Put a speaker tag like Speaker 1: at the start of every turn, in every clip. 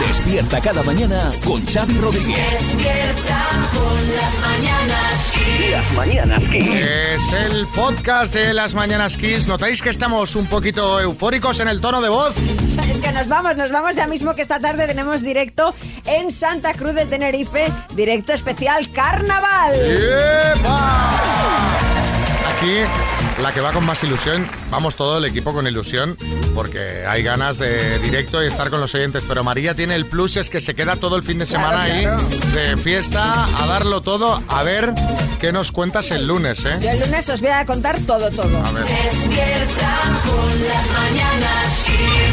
Speaker 1: Despierta cada mañana con Xavi Rodríguez.
Speaker 2: Despierta con las mañanas Kiss.
Speaker 1: Las mañanas Kiss.
Speaker 3: Es el podcast de las Mañanas Kiss. ¿Notáis que estamos un poquito eufóricos en el tono de voz?
Speaker 4: Es que nos vamos, nos vamos ya mismo que esta tarde tenemos directo en Santa Cruz de Tenerife, directo especial Carnaval.
Speaker 3: ¡Epa! Aquí, la que va con más ilusión, vamos todo el equipo con ilusión, porque hay ganas de directo y estar con los oyentes. Pero María tiene el plus, es que se queda todo el fin de semana ahí de fiesta, a darlo todo, a ver qué nos cuentas el lunes, ¿eh?
Speaker 4: Yo el lunes os voy a contar todo, todo.
Speaker 3: A ver.
Speaker 2: Despierta con las mañanas Kiss.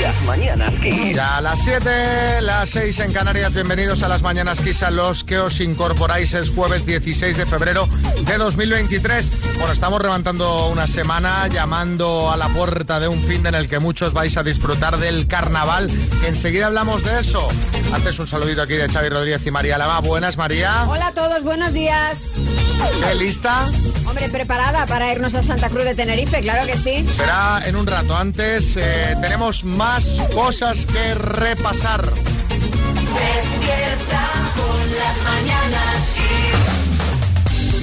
Speaker 1: Las mañanas Kiss.
Speaker 3: Ya a las 7, las 6 en Canarias, bienvenidos a las Mañanas Kiss, a los que os incorporáis es jueves 16 de febrero de 2023. Bueno, estamos levantando una semana llamando a la puerta de un fin en el que muchos vais a disfrutar del carnaval. que Enseguida hablamos de eso. Antes un saludito aquí de Xavi Rodríguez y María Lama. Buenas, María.
Speaker 4: Hola a todos, buenos días.
Speaker 3: ¿Qué lista?
Speaker 4: Hombre, preparada para irnos a Santa Cruz de Tenerife, claro que sí.
Speaker 3: Será en un rato. Antes eh, tenemos más cosas que repasar.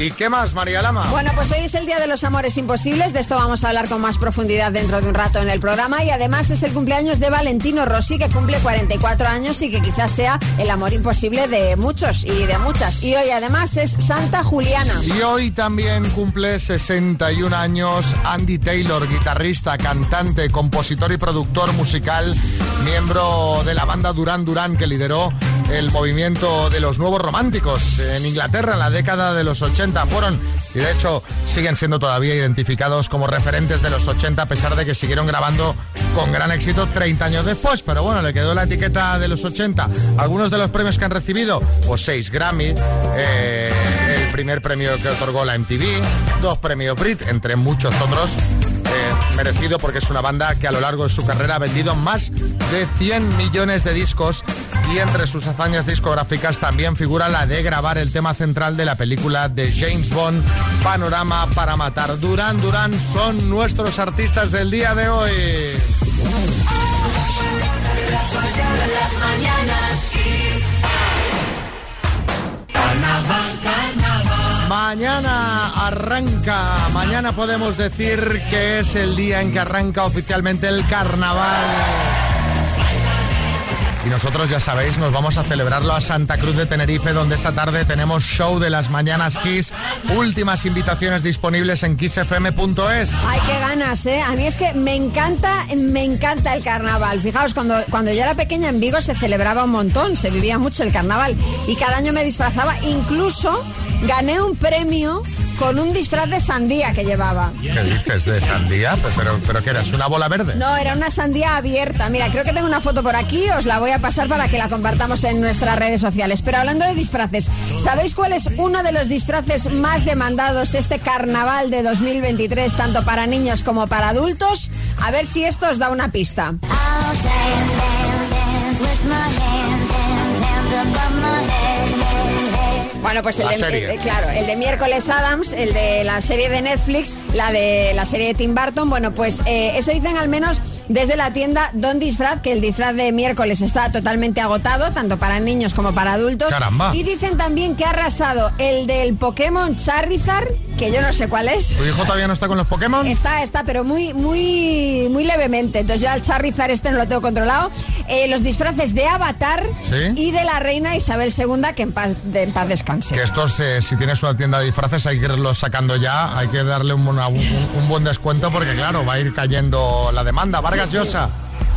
Speaker 3: ¿Y qué más, María Lama?
Speaker 4: Bueno, pues hoy es el Día de los Amores Imposibles, de esto vamos a hablar con más profundidad dentro de un rato en el programa y además es el cumpleaños de Valentino Rossi que cumple 44 años y que quizás sea el amor imposible de muchos y de muchas. Y hoy además es Santa Juliana.
Speaker 3: Y hoy también cumple 61 años Andy Taylor, guitarrista, cantante, compositor y productor musical, miembro de la banda Duran Duran que lideró el movimiento de los nuevos románticos en Inglaterra en la década de los 80. Fueron, y de hecho siguen siendo todavía identificados como referentes de los 80 a pesar de que siguieron grabando con gran éxito 30 años después. Pero bueno, le quedó la etiqueta de los 80. Algunos de los premios que han recibido, pues 6 Grammy, eh, el primer premio que otorgó la MTV, dos premios Brit, entre muchos otros. Merecido porque es una banda que a lo largo de su carrera ha vendido más de 100 millones de discos y entre sus hazañas discográficas también figura la de grabar el tema central de la película de James Bond, Panorama para Matar. Duran Duran son nuestros artistas del día de hoy. Mañana arranca, mañana podemos decir que es el día en que arranca oficialmente el carnaval. Y nosotros ya sabéis, nos vamos a celebrarlo a Santa Cruz de Tenerife, donde esta tarde tenemos show de las mañanas Kiss. Últimas invitaciones disponibles en kissfm.es.
Speaker 4: Ay, qué ganas, ¿eh? A mí es que me encanta, me encanta el carnaval. Fijaos, cuando, cuando yo era pequeña en Vigo se celebraba un montón, se vivía mucho el carnaval. Y cada año me disfrazaba, incluso gané un premio con un disfraz de sandía que llevaba.
Speaker 3: ¿Qué dices de sandía? Pero, pero ¿qué eres? ¿Una bola verde?
Speaker 4: No, era una sandía abierta. Mira, creo que tengo una foto por aquí, os la voy a pasar para que la compartamos en nuestras redes sociales. Pero hablando de disfraces, ¿sabéis cuál es uno de los disfraces más demandados este carnaval de 2023, tanto para niños como para adultos? A ver si esto os da una pista. Bueno, pues el
Speaker 3: La
Speaker 4: de,
Speaker 3: serie.
Speaker 4: eh, claro, el de miércoles Adams, el de la serie de Netflix, la de la serie de Tim Burton. Bueno, pues eh, eso dicen al menos desde la tienda Don Disfraz, que el disfraz de miércoles está totalmente agotado, tanto para niños como para adultos.
Speaker 3: Caramba.
Speaker 4: Y dicen también que ha arrasado el del Pokémon Charizard, que yo no sé cuál es.
Speaker 3: ¿Tu hijo todavía no está con los Pokémon?
Speaker 4: Está, está, pero muy, muy, muy levemente. Entonces yo al Charizard este no lo tengo controlado. Eh, los disfraces de Avatar
Speaker 3: Sí.
Speaker 4: y de la reina Isabel II, que en paz, de, en paz descanse.
Speaker 3: Que estos, eh, si tienes una tienda de disfraces, hay que irlos sacando ya, hay que darle un, una- un- un buen descuento porque, claro, va a ir cayendo la demanda. Vargas Llosa.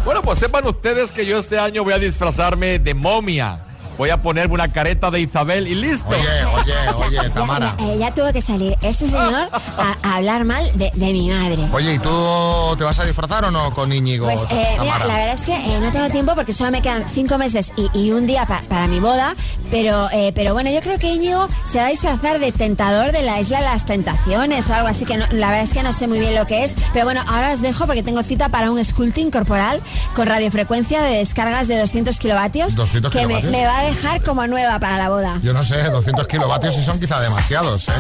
Speaker 5: Bueno, pues sepan ustedes que yo este año voy a disfrazarme de momia. Voy a ponerme una careta de Isabel y listo.
Speaker 3: Oye, oye, oye, Tamara.
Speaker 4: Ya, ya tuvo que salir este señor a, a hablar mal de, de mi madre.
Speaker 3: Oye, ¿y tú te vas a disfrazar o no con Íñigo?
Speaker 4: Pues eh, mira, la verdad es que eh, no tengo tiempo porque solo me quedan cinco meses y, y un día pa- para mi boda, pero, eh, pero bueno, yo creo que Íñigo se va a disfrazar de tentador de la isla de las tentaciones o algo así, que no- la verdad es que no sé muy bien lo que es, pero bueno, ahora os dejo porque tengo cita para un sculpting corporal con radiofrecuencia de descargas de 200 kilovatios,
Speaker 3: 200
Speaker 4: que me,
Speaker 3: kilovatios.
Speaker 4: me va a dejar como nueva para la boda.
Speaker 3: Yo no sé, 200 kilovatios y son quizá demasiados, ¿eh?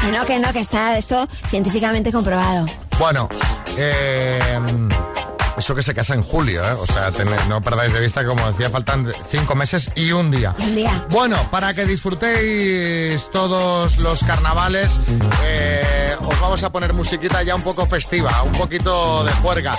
Speaker 4: Que no, que no, que está esto científicamente comprobado.
Speaker 3: Bueno, eh, eso que se casa en julio, ¿eh? O sea, tened- no perdáis de vista que, como decía, faltan cinco meses y un día.
Speaker 4: Un día.
Speaker 3: Bueno, para que disfrutéis todos los carnavales, eh, os vamos a poner musiquita ya un poco festiva, un poquito de juerga.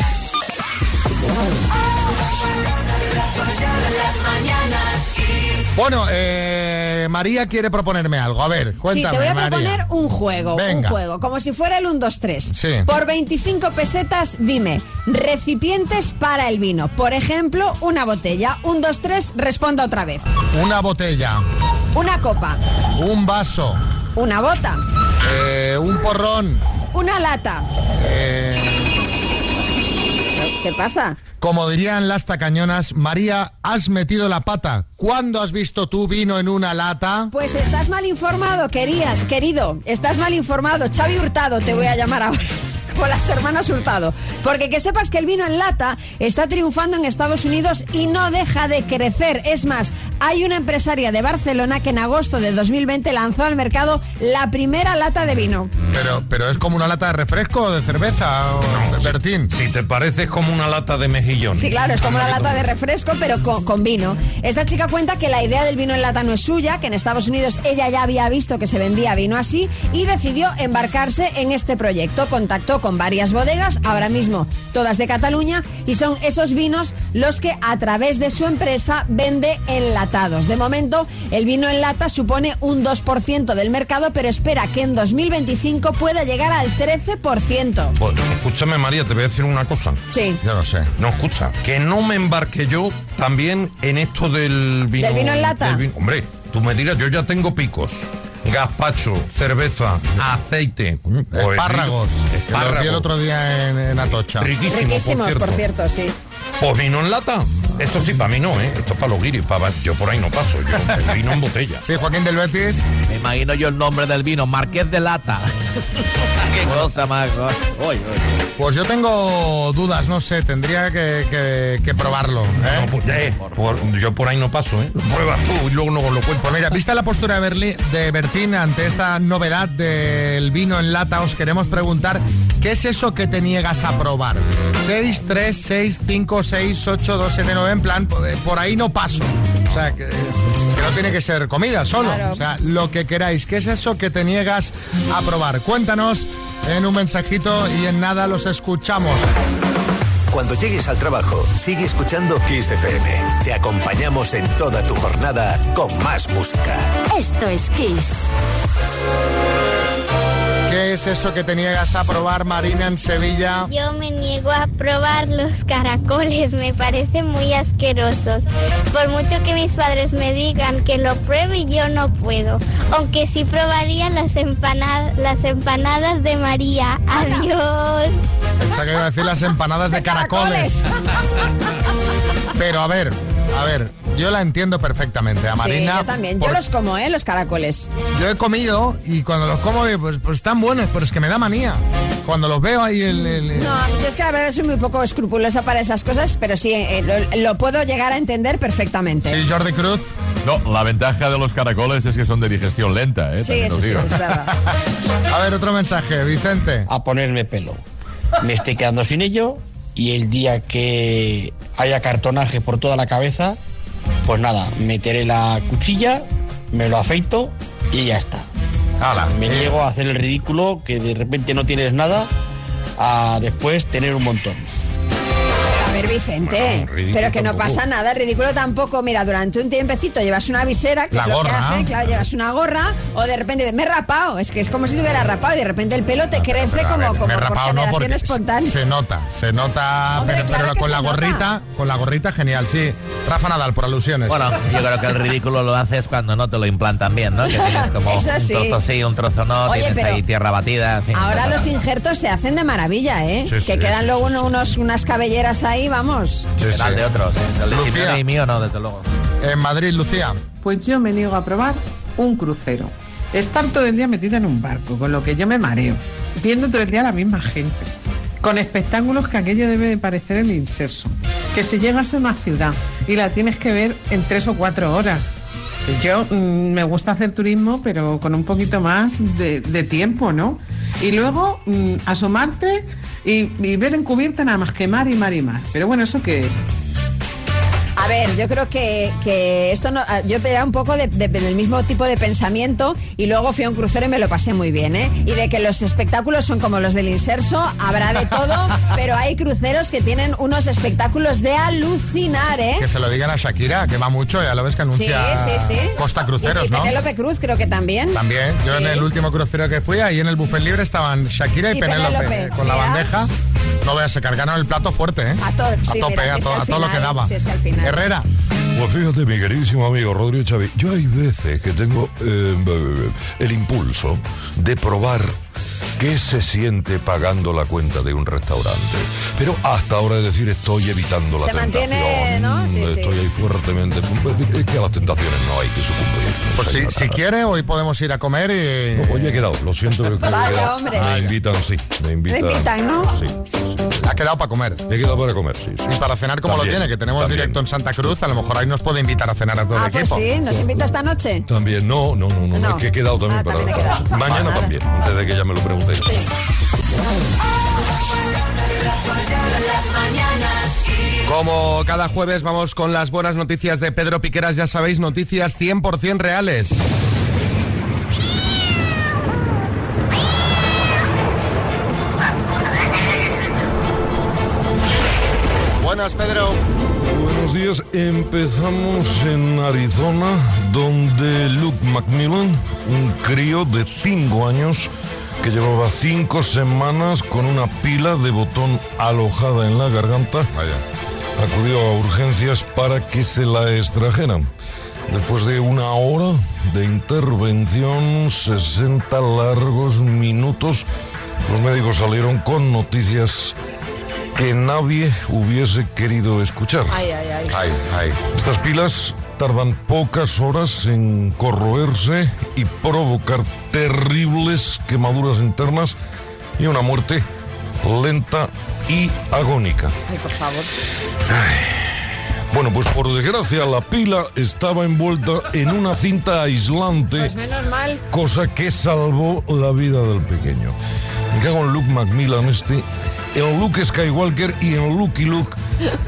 Speaker 3: Bueno, eh, María quiere proponerme algo. A ver, cuéntame,
Speaker 4: sí, te voy a
Speaker 3: María.
Speaker 4: proponer un juego,
Speaker 3: Venga.
Speaker 4: un juego, como si fuera el 1, 2, 3.
Speaker 3: Sí.
Speaker 4: Por 25 pesetas, dime, recipientes para el vino. Por ejemplo, una botella. 1, 2, 3, responda otra vez.
Speaker 3: Una botella,
Speaker 4: Una copa,
Speaker 3: un vaso,
Speaker 4: una bota,
Speaker 3: eh, un porrón,
Speaker 4: una lata.
Speaker 3: eh,
Speaker 4: ¿Qué pasa?
Speaker 3: Como dirían las tacañonas, María, has metido la pata. ¿Cuándo has visto tú vino en una lata?
Speaker 4: Pues estás mal informado, querida, querido. Estás mal informado. Xavi Hurtado te voy a llamar ahora. Como las hermanas Hurtado. Porque que sepas que el vino en lata está triunfando en Estados Unidos y no deja de crecer. Es más, hay una empresaria de Barcelona que en agosto de 2020 lanzó al mercado la primera lata de vino.
Speaker 3: Pero, pero es como una lata de refresco o de cerveza o de Bertín.
Speaker 6: Si te parece es como una lata de mejillón.
Speaker 4: Sí, claro, es como una lata de refresco, pero con, con vino. Esta chica cuenta que la idea del vino en lata no es suya, que en Estados Unidos ella ya había visto que se vendía vino así y decidió embarcarse en este proyecto. Contactó con varias bodegas, ahora mismo todas de Cataluña, y son esos vinos los que a través de su empresa vende enlatados. De momento, el vino en lata supone un 2% del mercado, pero espera que en 2025 pueda llegar al 13%.
Speaker 6: Pues, escúchame, María, te voy a decir una cosa.
Speaker 4: Sí.
Speaker 3: Yo no sé.
Speaker 6: No, escucha, que no me embarque yo también en esto del vino.
Speaker 4: ¿Del vino en lata?
Speaker 6: vino. Hombre, tú me dirás, yo ya tengo picos. Gazpacho, cerveza, aceite. Pues,
Speaker 3: Espárragos. Que los vi
Speaker 6: Espárragos.
Speaker 3: el otro día en, en Atocha.
Speaker 6: Riquísimos,
Speaker 4: Riquísimos,
Speaker 6: por
Speaker 4: por
Speaker 6: cierto.
Speaker 4: cierto, sí.
Speaker 6: Pues vino en lata. Eso sí, para mí no, ¿eh? Esto es para los guiris. Para... Yo por ahí no paso. Yo el vino en botella.
Speaker 3: Sí, Joaquín del Betis.
Speaker 5: Me imagino yo el nombre del vino, Marqués de Lata. Qué cosa más.
Speaker 3: Pues yo tengo dudas, no sé, tendría que, que- que probarlo. ¿eh?
Speaker 6: No, pues, eh, por- yo por ahí no paso, ¿eh? Lo pruebas tú y luego no lo cuento.
Speaker 3: Pues mira, vista la postura de, Berli- de Bertín ante esta novedad del vino en lata, os queremos preguntar ¿qué es eso que te niegas a probar? 6, 3, 6, 5, 6, 8, 2, 7, 9, en plan, por por ahí no paso. O sea, que, que no tiene que ser comida solo.
Speaker 4: Claro.
Speaker 3: O sea, lo que queráis. ¿Qué es eso que te niegas a probar? Cuéntanos en un mensajito y en nada los escuchamos.
Speaker 7: Cuando llegues al trabajo, sigue escuchando Kiss FM. Te acompañamos en toda tu jornada con más música.
Speaker 2: Esto es Kiss.
Speaker 3: ¿Qué es eso que te niegas a probar, Marina, en Sevilla?
Speaker 8: Yo me niego a probar los caracoles, me parecen muy asquerosos. Por mucho que mis padres me digan que lo pruebe, yo no puedo. Aunque sí probaría las, empanadas, las empanadas de María. Adiós.
Speaker 3: Pensaba que iba a decir las empanadas de caracoles. Pero a ver, a ver, yo la entiendo perfectamente. A Marina.
Speaker 4: sí, yo también. Yo
Speaker 3: por-
Speaker 4: los como, ¿eh? Los caracoles.
Speaker 3: yo he comido y cuando los como, pues, pues están buenos, pero es que me da manía. Cuando los veo ahí el. el- el-
Speaker 4: No, yo es que la verdad soy muy poco escrupulosa para esas cosas, pero sí, eh, lo, lo puedo llegar a entender perfectamente.
Speaker 3: Sí, Jordi Cruz.
Speaker 5: No, la ventaja de los caracoles es que son de digestión lenta, ¿eh?
Speaker 4: Sí,
Speaker 5: También
Speaker 4: eso sí,
Speaker 5: digo.
Speaker 4: es verdad.
Speaker 3: A ver, otro mensaje, Vicente.
Speaker 9: a ponerme pelo. Me estoy quedando sin ello y el día que haya cartonaje por toda la cabeza, pues nada, meteré la cuchilla, me lo afeito y ya está. Me niego a hacer el ridículo que de repente no tienes nada a después tener un montón.
Speaker 4: Ver, Vicente, pero que no pasa nada, ridículo tampoco. Mira, durante un tiempecito llevas una visera, que
Speaker 3: La
Speaker 4: es lo que hace, claro, llevas una gorra, o de repente me he rapado, es que es como si te hubiera rapado y de repente el pelo te crece
Speaker 3: Pero,
Speaker 4: como,
Speaker 3: ver,
Speaker 4: como por
Speaker 3: no
Speaker 4: generación espontánea.
Speaker 3: se nota, se nota,
Speaker 4: Hombre,
Speaker 3: pero,
Speaker 4: claro
Speaker 3: pero
Speaker 4: que
Speaker 3: con la
Speaker 4: nota.
Speaker 3: gorrita, con la gorrita genial, sí. Rafa Nadal por alusiones.
Speaker 5: Bueno, yo creo que el ridículo lo haces cuando no te lo implantan bien, ¿no? Que tienes como
Speaker 4: Eso sí.
Speaker 5: un trozo sí, un trozo no,
Speaker 4: Oye,
Speaker 5: tienes
Speaker 4: pero
Speaker 5: ahí tierra batida. en fin,
Speaker 4: Ahora los injertos se hacen de maravilla, ¿eh?
Speaker 3: Sí,
Speaker 4: que
Speaker 3: sí,
Speaker 4: quedan
Speaker 3: sí,
Speaker 4: luego
Speaker 3: sí,
Speaker 4: uno-
Speaker 3: sí.
Speaker 4: unos, unas cabelleras ahí, vamos.
Speaker 3: Sí,
Speaker 5: Será el
Speaker 3: sí.
Speaker 5: de otros, ¿eh? El de
Speaker 3: Lucía.
Speaker 5: Simeone y mío no, desde luego.
Speaker 3: En Madrid, Lucía.
Speaker 10: Pues yo me niego a probar un crucero. Estar todo el día metida en un barco, con lo que yo me mareo, viendo todo el día a la misma gente, con espectáculos que aquello debe de parecer el inserso. Que si llegas a una ciudad y la tienes que ver en tres o cuatro horas. Yo mm, me gusta hacer turismo, pero con un poquito más de, de tiempo, ¿no? Y luego mm, asomarte y, y ver en cubierta nada más que mar y mar y mar. Pero bueno, ¿eso qué es?
Speaker 4: A ver, yo creo que, que esto no. ah, Yo era un poco de- de- del mismo tipo de pensamiento y luego fui a un crucero y me lo pasé muy bien, ¿eh? Y de que los espectáculos son como los del inserso, habrá de todo, pero hay cruceros que tienen unos espectáculos de alucinar, ¿eh?
Speaker 3: Que se lo digan a Shakira, que va mucho, ya lo ves que
Speaker 4: Sí,
Speaker 3: anuncia
Speaker 4: sí, sí.
Speaker 3: Costa Cruceros,
Speaker 4: y, y
Speaker 3: ¿no?
Speaker 4: Penélope Cruz creo que también.
Speaker 3: También, yo
Speaker 4: Sí.
Speaker 3: en el último crucero que fui, ahí en el buffet libre estaban Shakira y,
Speaker 4: Y
Speaker 3: Penélope
Speaker 4: Penélope,
Speaker 3: eh, con la bandeja. No veas, se cargaron el plato fuerte, ¿eh?
Speaker 4: A to- sí,
Speaker 3: tope,
Speaker 4: mira, si
Speaker 3: a, to- a todo lo que daba.
Speaker 4: si es que al final.
Speaker 3: Herrera,
Speaker 6: Pues fíjate, mi queridísimo amigo Rodrigo Chávez, yo hay veces que tengo eh, el impulso de probar qué se siente pagando la cuenta de un restaurante. Pero hasta ahora es decir, estoy evitando la
Speaker 4: Se mantiene,
Speaker 6: tentación.
Speaker 4: ¿no? Sí, sí.
Speaker 6: estoy ahí fuertemente. Es que a las tentaciones no hay que sucumbir.
Speaker 3: pues si, si quiere, hoy podemos ir a comer y...
Speaker 6: No, hoy he quedado, lo siento. que-
Speaker 4: hombre.
Speaker 6: Me invitan, sí. Me invitan.
Speaker 4: invitan, ¿no?
Speaker 6: Sí, sí, sí.
Speaker 3: Ha quedado para comer.
Speaker 6: He quedado para comer, sí. sí.
Speaker 3: Y para cenar como
Speaker 6: También,
Speaker 3: lo tiene, que tenemos
Speaker 6: también.
Speaker 3: directo en Santa Cruz, a lo mejor ahí nos puede invitar a cenar a todo
Speaker 4: Ah,
Speaker 3: el
Speaker 4: pues
Speaker 3: equipo.
Speaker 4: sí, ¿nos invita esta noche?
Speaker 6: También, no, no, no, no,
Speaker 4: No.
Speaker 6: es que he quedado también
Speaker 4: Ah,
Speaker 6: para.
Speaker 4: también quedado.
Speaker 6: Mañana
Speaker 4: Nada.
Speaker 6: también, antes de que ella me lo pregunte.
Speaker 3: Como cada jueves vamos con las buenas noticias de Pedro Piqueras, ya sabéis, noticias 100% reales. Buenas, Pedro.
Speaker 6: Buenos días, empezamos en Arizona, donde Luke Macmillan, un crío de 5 años, que llevaba 5 semanas con una pila de botón alojada en la garganta, acudió a urgencias para que se la extrajeran. Después de una hora de intervención, 60 largos minutos, los médicos salieron con noticias que nadie hubiese querido escuchar.
Speaker 4: Ay, ay, ay.
Speaker 3: Ay, ay.
Speaker 6: Estas pilas tardan pocas horas en corroerse y provocar terribles quemaduras internas y una muerte lenta y agónica.
Speaker 4: Ay, por favor.
Speaker 6: Bueno, pues por desgracia la pila estaba envuelta en una cinta aislante,
Speaker 4: Pues menos mal.
Speaker 6: cosa que salvó la vida del pequeño. Me cago en Luke Macmillan este, en Luke Skywalker y en Lucky Luke,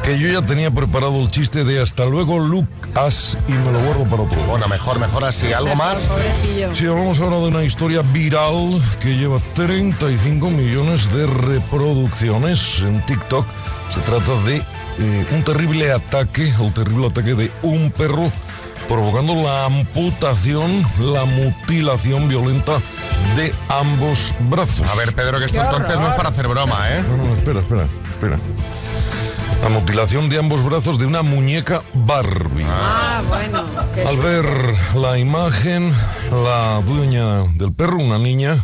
Speaker 6: que yo ya tenía preparado el chiste de hasta luego Luke As y me lo guardo para otro. día.
Speaker 3: Bueno, mejor, mejor así. ¿Algo más?
Speaker 4: Pobrecillo.
Speaker 6: Sí, hablamos ahora de una historia viral que lleva 35 millones de reproducciones en TikTok. Se trata de eh, un terrible ataque, el terrible ataque de un perro provocando la amputación, la mutilación violenta de ambos brazos.
Speaker 3: A ver, Pedro, que esto
Speaker 4: ¡Qué
Speaker 3: entonces no es para hacer broma, ¿eh?
Speaker 6: No, no, espera, espera, espera. La mutilación de ambos brazos de una muñeca Barbie.
Speaker 4: Ah, bueno. qué
Speaker 6: Al ver la imagen, la dueña del perro, una niña,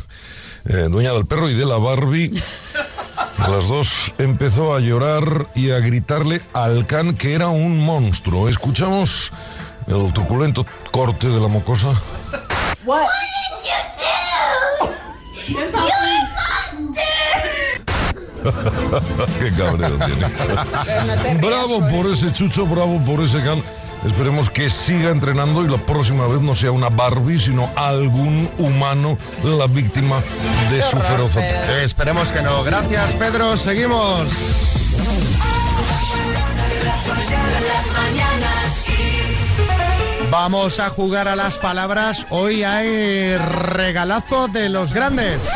Speaker 6: eh, dueña del perro y de la Barbie, las dos empezó a llorar y a gritarle al can que era un monstruo. Escuchamos el truculento corte de la mocosa.
Speaker 2: What
Speaker 6: Qué cabrero tiene.
Speaker 4: No
Speaker 6: Bravo por ese chucho, bravo por ese can. Esperemos que siga entrenando y la próxima vez no sea una Barbie, sino algún humano la víctima de su feroz ataque.
Speaker 3: Esperemos que no. Gracias, Pedro. Seguimos. Vamos a jugar a las palabras. Hoy hay regalazo de los grandes.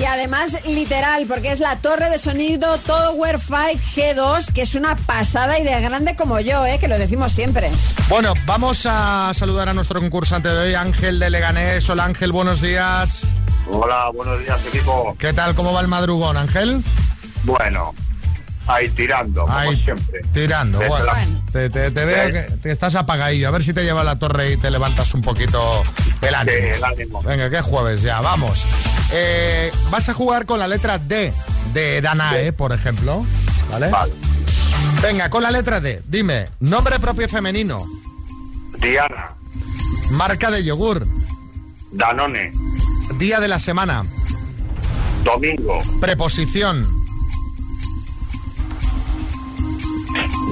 Speaker 4: Y además literal, porque es la torre de sonido Tower 5 G2, que es una pasada y de grande como yo, ¿eh? que lo decimos siempre.
Speaker 3: Bueno, vamos a saludar a nuestro concursante de hoy, Ángel de Leganés. Hola Ángel, buenos días.
Speaker 11: Hola, buenos días, equipo.
Speaker 3: ¿Qué tal? ¿Cómo va el madrugón, Ángel?
Speaker 11: Bueno, ahí tirando, como
Speaker 3: Ahí,
Speaker 11: siempre.
Speaker 3: Tirando, bueno. Te, te- te veo que te estás apagadillo. A ver si te lleva la torre y te levantas un poquito el ánimo.
Speaker 11: Sí, el ánimo.
Speaker 3: Venga, que es jueves ya, vamos. Eh, vas a jugar con la letra D de Danae, por ejemplo. ¿Vale?
Speaker 11: Vale.
Speaker 3: Venga, con la letra D, dime, nombre propio femenino,
Speaker 11: Diana,
Speaker 3: marca de yogur,
Speaker 11: Danone,
Speaker 3: día de la semana,
Speaker 11: Domingo,
Speaker 3: preposición,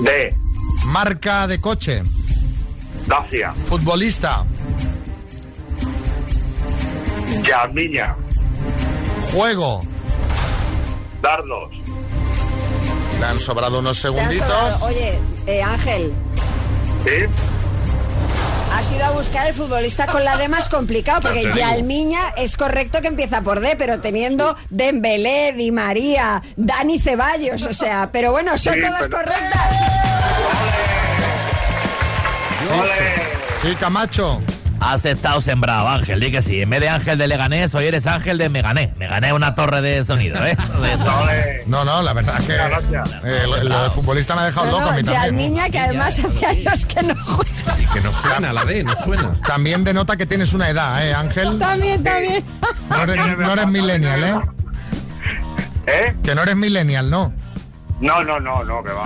Speaker 11: D,
Speaker 3: marca de coche,
Speaker 11: Dacia,
Speaker 3: futbolista,
Speaker 11: Yarmiña,
Speaker 3: juego.
Speaker 11: Dardos,
Speaker 3: Le han sobrado unos segunditos.
Speaker 4: sobrado- Oye, eh, Ángel,
Speaker 11: ¿sí?
Speaker 4: Has ido a buscar el futbolista con la D más complicado, porque
Speaker 11: te digo.
Speaker 4: Yalmiña es correcto que empieza por D, pero teniendo Dembélé, Di María, Dani Ceballos, o sea, pero bueno, son
Speaker 11: Sí,
Speaker 4: todas
Speaker 11: pero-
Speaker 4: correctas.
Speaker 3: Sí, Camacho.
Speaker 5: Has estado sembrado, Ángel, di que sí. En vez de Ángel de Leganés, hoy eres Ángel de Megané. Me gané una torre de sonido, ¿eh?
Speaker 3: No, no, la verdad es que
Speaker 11: Gracias.
Speaker 3: eh, lo, lo de futbolista me ha dejado
Speaker 4: No,
Speaker 3: loco a
Speaker 4: no,
Speaker 3: mí también.
Speaker 4: Yalmiña, que además hace años que no juega.
Speaker 6: Y que no suena la D, no suena.
Speaker 3: También denota que tienes una edad, ¿eh, Ángel?
Speaker 4: También, también.
Speaker 3: No eres, no eres millennial, ¿eh?
Speaker 11: ¿Eh?
Speaker 3: Que no eres millennial, ¿no?
Speaker 11: No, no, no, no, que va.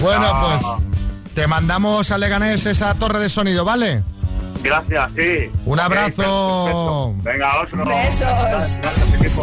Speaker 3: Bueno,
Speaker 11: No.
Speaker 3: pues te mandamos a Leganés esa torre de sonido, ¿vale?
Speaker 11: Gracias, sí.
Speaker 3: Un abrazo.
Speaker 11: perfecto. Venga, otro.
Speaker 4: Besos.
Speaker 11: Gracias, equipo.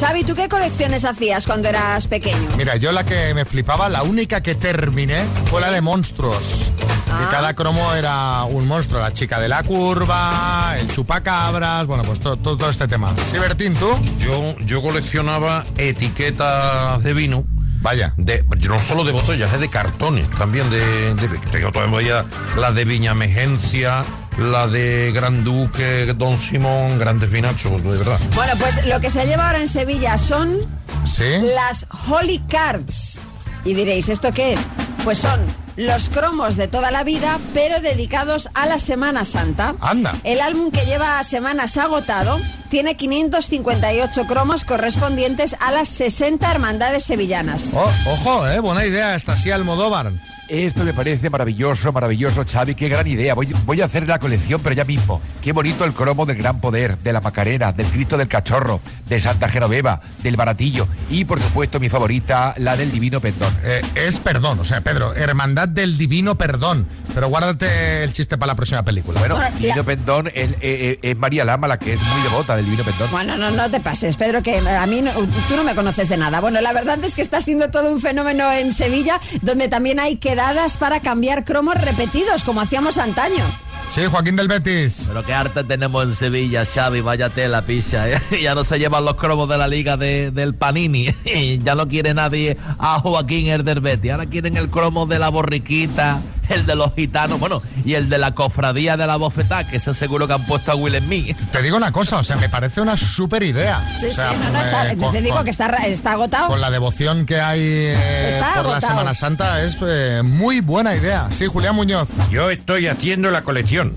Speaker 2: Xavi,
Speaker 4: ¿tú qué colecciones hacías cuando eras pequeño?
Speaker 3: Mira, yo la que me flipaba, la única que terminé fue la de monstruos.
Speaker 4: Ah.
Speaker 3: Que cada cromo era un monstruo. La chica de la curva, el chupacabras, bueno, pues todo, todo, todo este tema. ¿Sí, Bertín, tú?
Speaker 6: Yo, yo coleccionaba etiquetas de vino.
Speaker 3: Vaya.
Speaker 6: De, no solo de botellas, es de cartones, también de, de tengo todavía la de Viña Megencia, la de Gran Duque, Don Simón, grandes vinachos, de verdad.
Speaker 4: Bueno, pues lo que se lleva ahora en Sevilla son
Speaker 3: ¿Sí?
Speaker 4: las Holy Cards. Y diréis, ¿esto qué es? Pues son los cromos de toda la vida, pero dedicados a la Semana Santa.
Speaker 3: Anda.
Speaker 4: El álbum que lleva semanas agotado tiene 558 cromos correspondientes a las 60 hermandades sevillanas.
Speaker 3: Oh, ojo, eh, buena idea esta, sí, Almodóvar.
Speaker 12: Esto me parece maravilloso, maravilloso, Xavi. Qué gran idea. Voy, voy a hacer la colección, pero ya mismo. Qué bonito el cromo del Gran Poder, de la Macarena, del Cristo del Cachorro, de Santa Genoveva, del Baratillo y, por supuesto, mi favorita, la del Divino Pendón.
Speaker 3: Eh, es perdón, o sea, Pedro, Hermandad del Divino Perdón. Pero guárdate el chiste para la próxima película.
Speaker 12: Bueno, Divino
Speaker 4: la-
Speaker 12: Pendón es, es- es María Lama, la que es muy devota del Divino Pendón.
Speaker 4: Bueno, no, no te pases, Pedro, que a mí no- tú no me conoces de nada. Bueno, la verdad es que está siendo todo un fenómeno en Sevilla, donde también hay quedadas para cambiar cromos repetidos, como hacíamos antaño.
Speaker 3: Sí, Joaquín del Betis.
Speaker 5: Pero qué arte tenemos en Sevilla, Xavi, vaya tela, picha. ¿eh? Ya no se llevan los cromos de la liga de- del Panini. ya no quiere nadie a Joaquín Herderbetti. Ahora quieren el cromo de la borriquita, el de los gitanos, bueno, y el de la cofradía de la bofetá, que ese seguro que han puesto a Will Smith.
Speaker 3: Te digo una cosa, o sea, me parece una súper idea.
Speaker 4: Sí,
Speaker 3: O sea,
Speaker 4: sí, no, no, está,
Speaker 3: eh, con-
Speaker 4: te digo
Speaker 3: con-
Speaker 4: que está, está agotado.
Speaker 3: Con la devoción que hay eh,
Speaker 4: Está
Speaker 3: por la. Semana Santa es eh, muy buena idea. Sí, Julián Muñoz.
Speaker 6: Yo estoy haciendo la colección,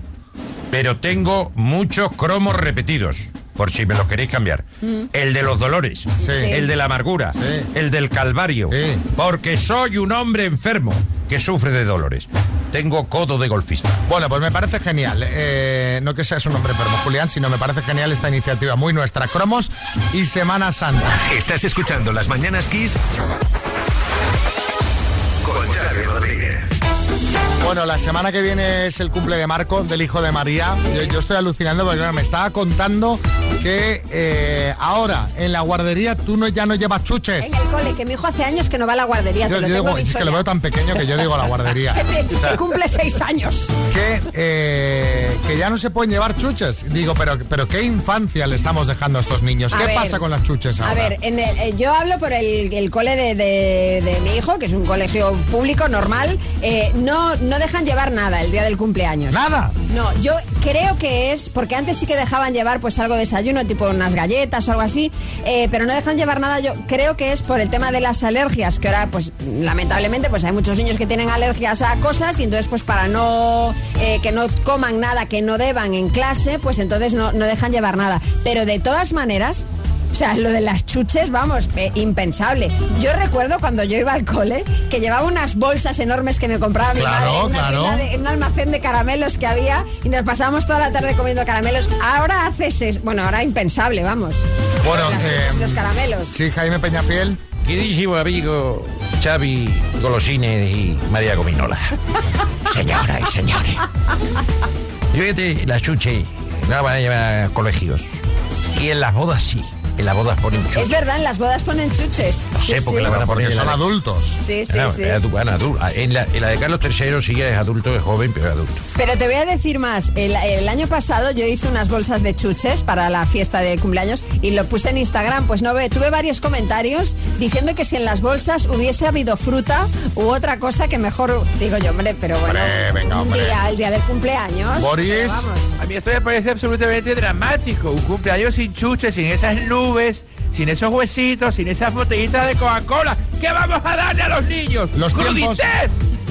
Speaker 6: pero tengo muchos cromos repetidos, por si me los queréis cambiar. El de los dolores,
Speaker 3: Sí.
Speaker 6: el de la amargura,
Speaker 3: Sí.
Speaker 6: el del calvario,
Speaker 3: Sí.
Speaker 6: porque soy un hombre enfermo que sufre de dolores. Tengo codo de golfista.
Speaker 3: Bueno, pues me parece genial. Eh, no que seas un hombre enfermo, Julián, sino me parece genial esta iniciativa muy nuestra. Cromos y Semana Santa.
Speaker 7: Estás escuchando Las Mañanas Kiss con.
Speaker 3: Bueno, la semana que viene es el cumple de Marco, del hijo de María. Yo, yo estoy alucinando porque claro, me estaba contando que eh, ahora en la guardería tú no, ya no llevas chuches.
Speaker 4: En el cole, que mi hijo hace años que no va a la guardería,
Speaker 3: Yo,
Speaker 4: te lo
Speaker 3: yo
Speaker 4: tengo
Speaker 3: digo, es que lo veo tan pequeño que yo digo la guardería.
Speaker 4: Que,
Speaker 3: O sea,
Speaker 4: que cumple seis años.
Speaker 3: que, eh, que ya no se pueden llevar chuches. Digo, pero, pero qué infancia le estamos dejando a estos niños.
Speaker 4: A
Speaker 3: ¿Qué
Speaker 4: ver,
Speaker 3: pasa con las chuches ahora?
Speaker 4: A ver, en el- eh, yo hablo por el, el cole de, de- de mi hijo, que es un colegio público normal. Eh, no, no dejan llevar nada el día del cumpleaños.
Speaker 3: ¿Nada?
Speaker 4: No, yo creo que es, porque antes sí que dejaban llevar pues algo de desayuno, tipo unas galletas o algo así, eh, pero no dejan llevar nada, yo creo que es por el tema de las alergias, que ahora pues lamentablemente pues hay muchos niños que tienen alergias a cosas y entonces pues para no, eh, que no coman nada que no deban en clase, pues entonces no, no dejan llevar nada. Pero de todas maneras, o sea, lo de las chuches, vamos, eh, impensable. Yo recuerdo cuando yo iba al cole que llevaba unas bolsas enormes que me compraba mi
Speaker 3: Claro,
Speaker 4: madre en, una
Speaker 3: claro.
Speaker 4: tienda de- en un almacén de caramelos que había y nos pasábamos toda la tarde comiendo caramelos. Ahora haces eso. Bueno, ahora impensable, vamos.
Speaker 3: Bueno,
Speaker 4: Las
Speaker 3: eh,
Speaker 4: los caramelos.
Speaker 3: Sí, Jaime Peñafiel.
Speaker 13: Queridísimo amigo Xavi Golosine y María Gominola. Señora y señores. Fíjate, la chuche no van a llevar a colegios. Y en las bodas sí. En las bodas ponen chuche.
Speaker 4: Es verdad, en las bodas ponen chuches.
Speaker 13: No sé
Speaker 4: Sí,
Speaker 13: por qué
Speaker 4: sí.
Speaker 13: la van a poner.
Speaker 3: Porque
Speaker 13: la
Speaker 3: son
Speaker 13: de-
Speaker 3: adultos.
Speaker 4: Sí, sí,
Speaker 13: Claro,
Speaker 4: sí.
Speaker 13: bueno, adulto. En, la, en la de Carlos III sí es adulto, es joven, pero es adulto.
Speaker 4: Pero te voy a decir más. El, el año pasado yo hice unas bolsas de chuches para la fiesta de cumpleaños y lo puse en Instagram. Pues no ve, tuve varios comentarios diciendo que si en las bolsas hubiese habido fruta u otra cosa que mejor. Digo yo, hombre, pero bueno.
Speaker 3: Hombre, venga,
Speaker 4: un
Speaker 3: hombre.
Speaker 4: día, el día del cumpleaños.
Speaker 3: Boris.
Speaker 4: vamos.
Speaker 12: A mí esto me parece absolutamente dramático. Un cumpleaños sin chuches, sin esas nubes, sin esos huesitos, sin esas botellitas de Coca-Cola. ¿Qué vamos a darle a los niños?
Speaker 3: Los tiempos-.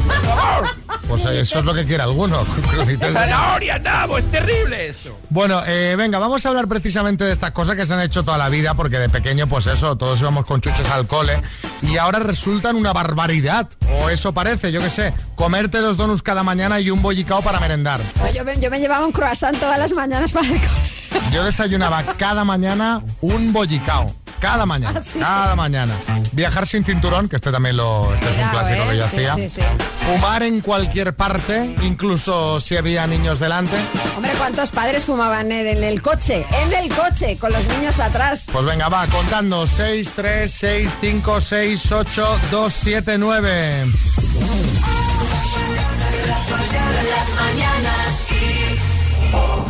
Speaker 12: ¡Por favor!
Speaker 3: Pues eh, eso es lo que quiere alguno. crudités de-
Speaker 12: ¡Zanahoria, nabo! ¡Es terrible esto!
Speaker 3: Bueno, eh, venga, vamos a hablar precisamente de estas cosas que se han hecho toda la vida, porque de pequeño, pues eso, todos íbamos con chuches al cole y ahora resultan una barbaridad. O eso parece, yo qué sé, comerte dos donuts cada mañana y un bollicao para merendar.
Speaker 4: Pues yo, me, yo me llevaba un croissant todas las mañanas para el cole.
Speaker 3: Yo desayunaba cada mañana un bollicao. Cada mañana,
Speaker 4: Ah, sí.
Speaker 3: cada mañana. Viajar sin cinturón, que este también lo, este es un clásico
Speaker 4: ¿eh?
Speaker 3: que yo
Speaker 4: Sí,
Speaker 3: hacía.
Speaker 4: sí.
Speaker 3: Fumar en cualquier parte, incluso si había niños delante.
Speaker 4: Hombre, ¿cuántos padres fumaban en el, el coche? En el coche, con los niños atrás.
Speaker 3: Pues venga, va, contando 6, 3, 6, 5, 6, 8, 2, 7, 9.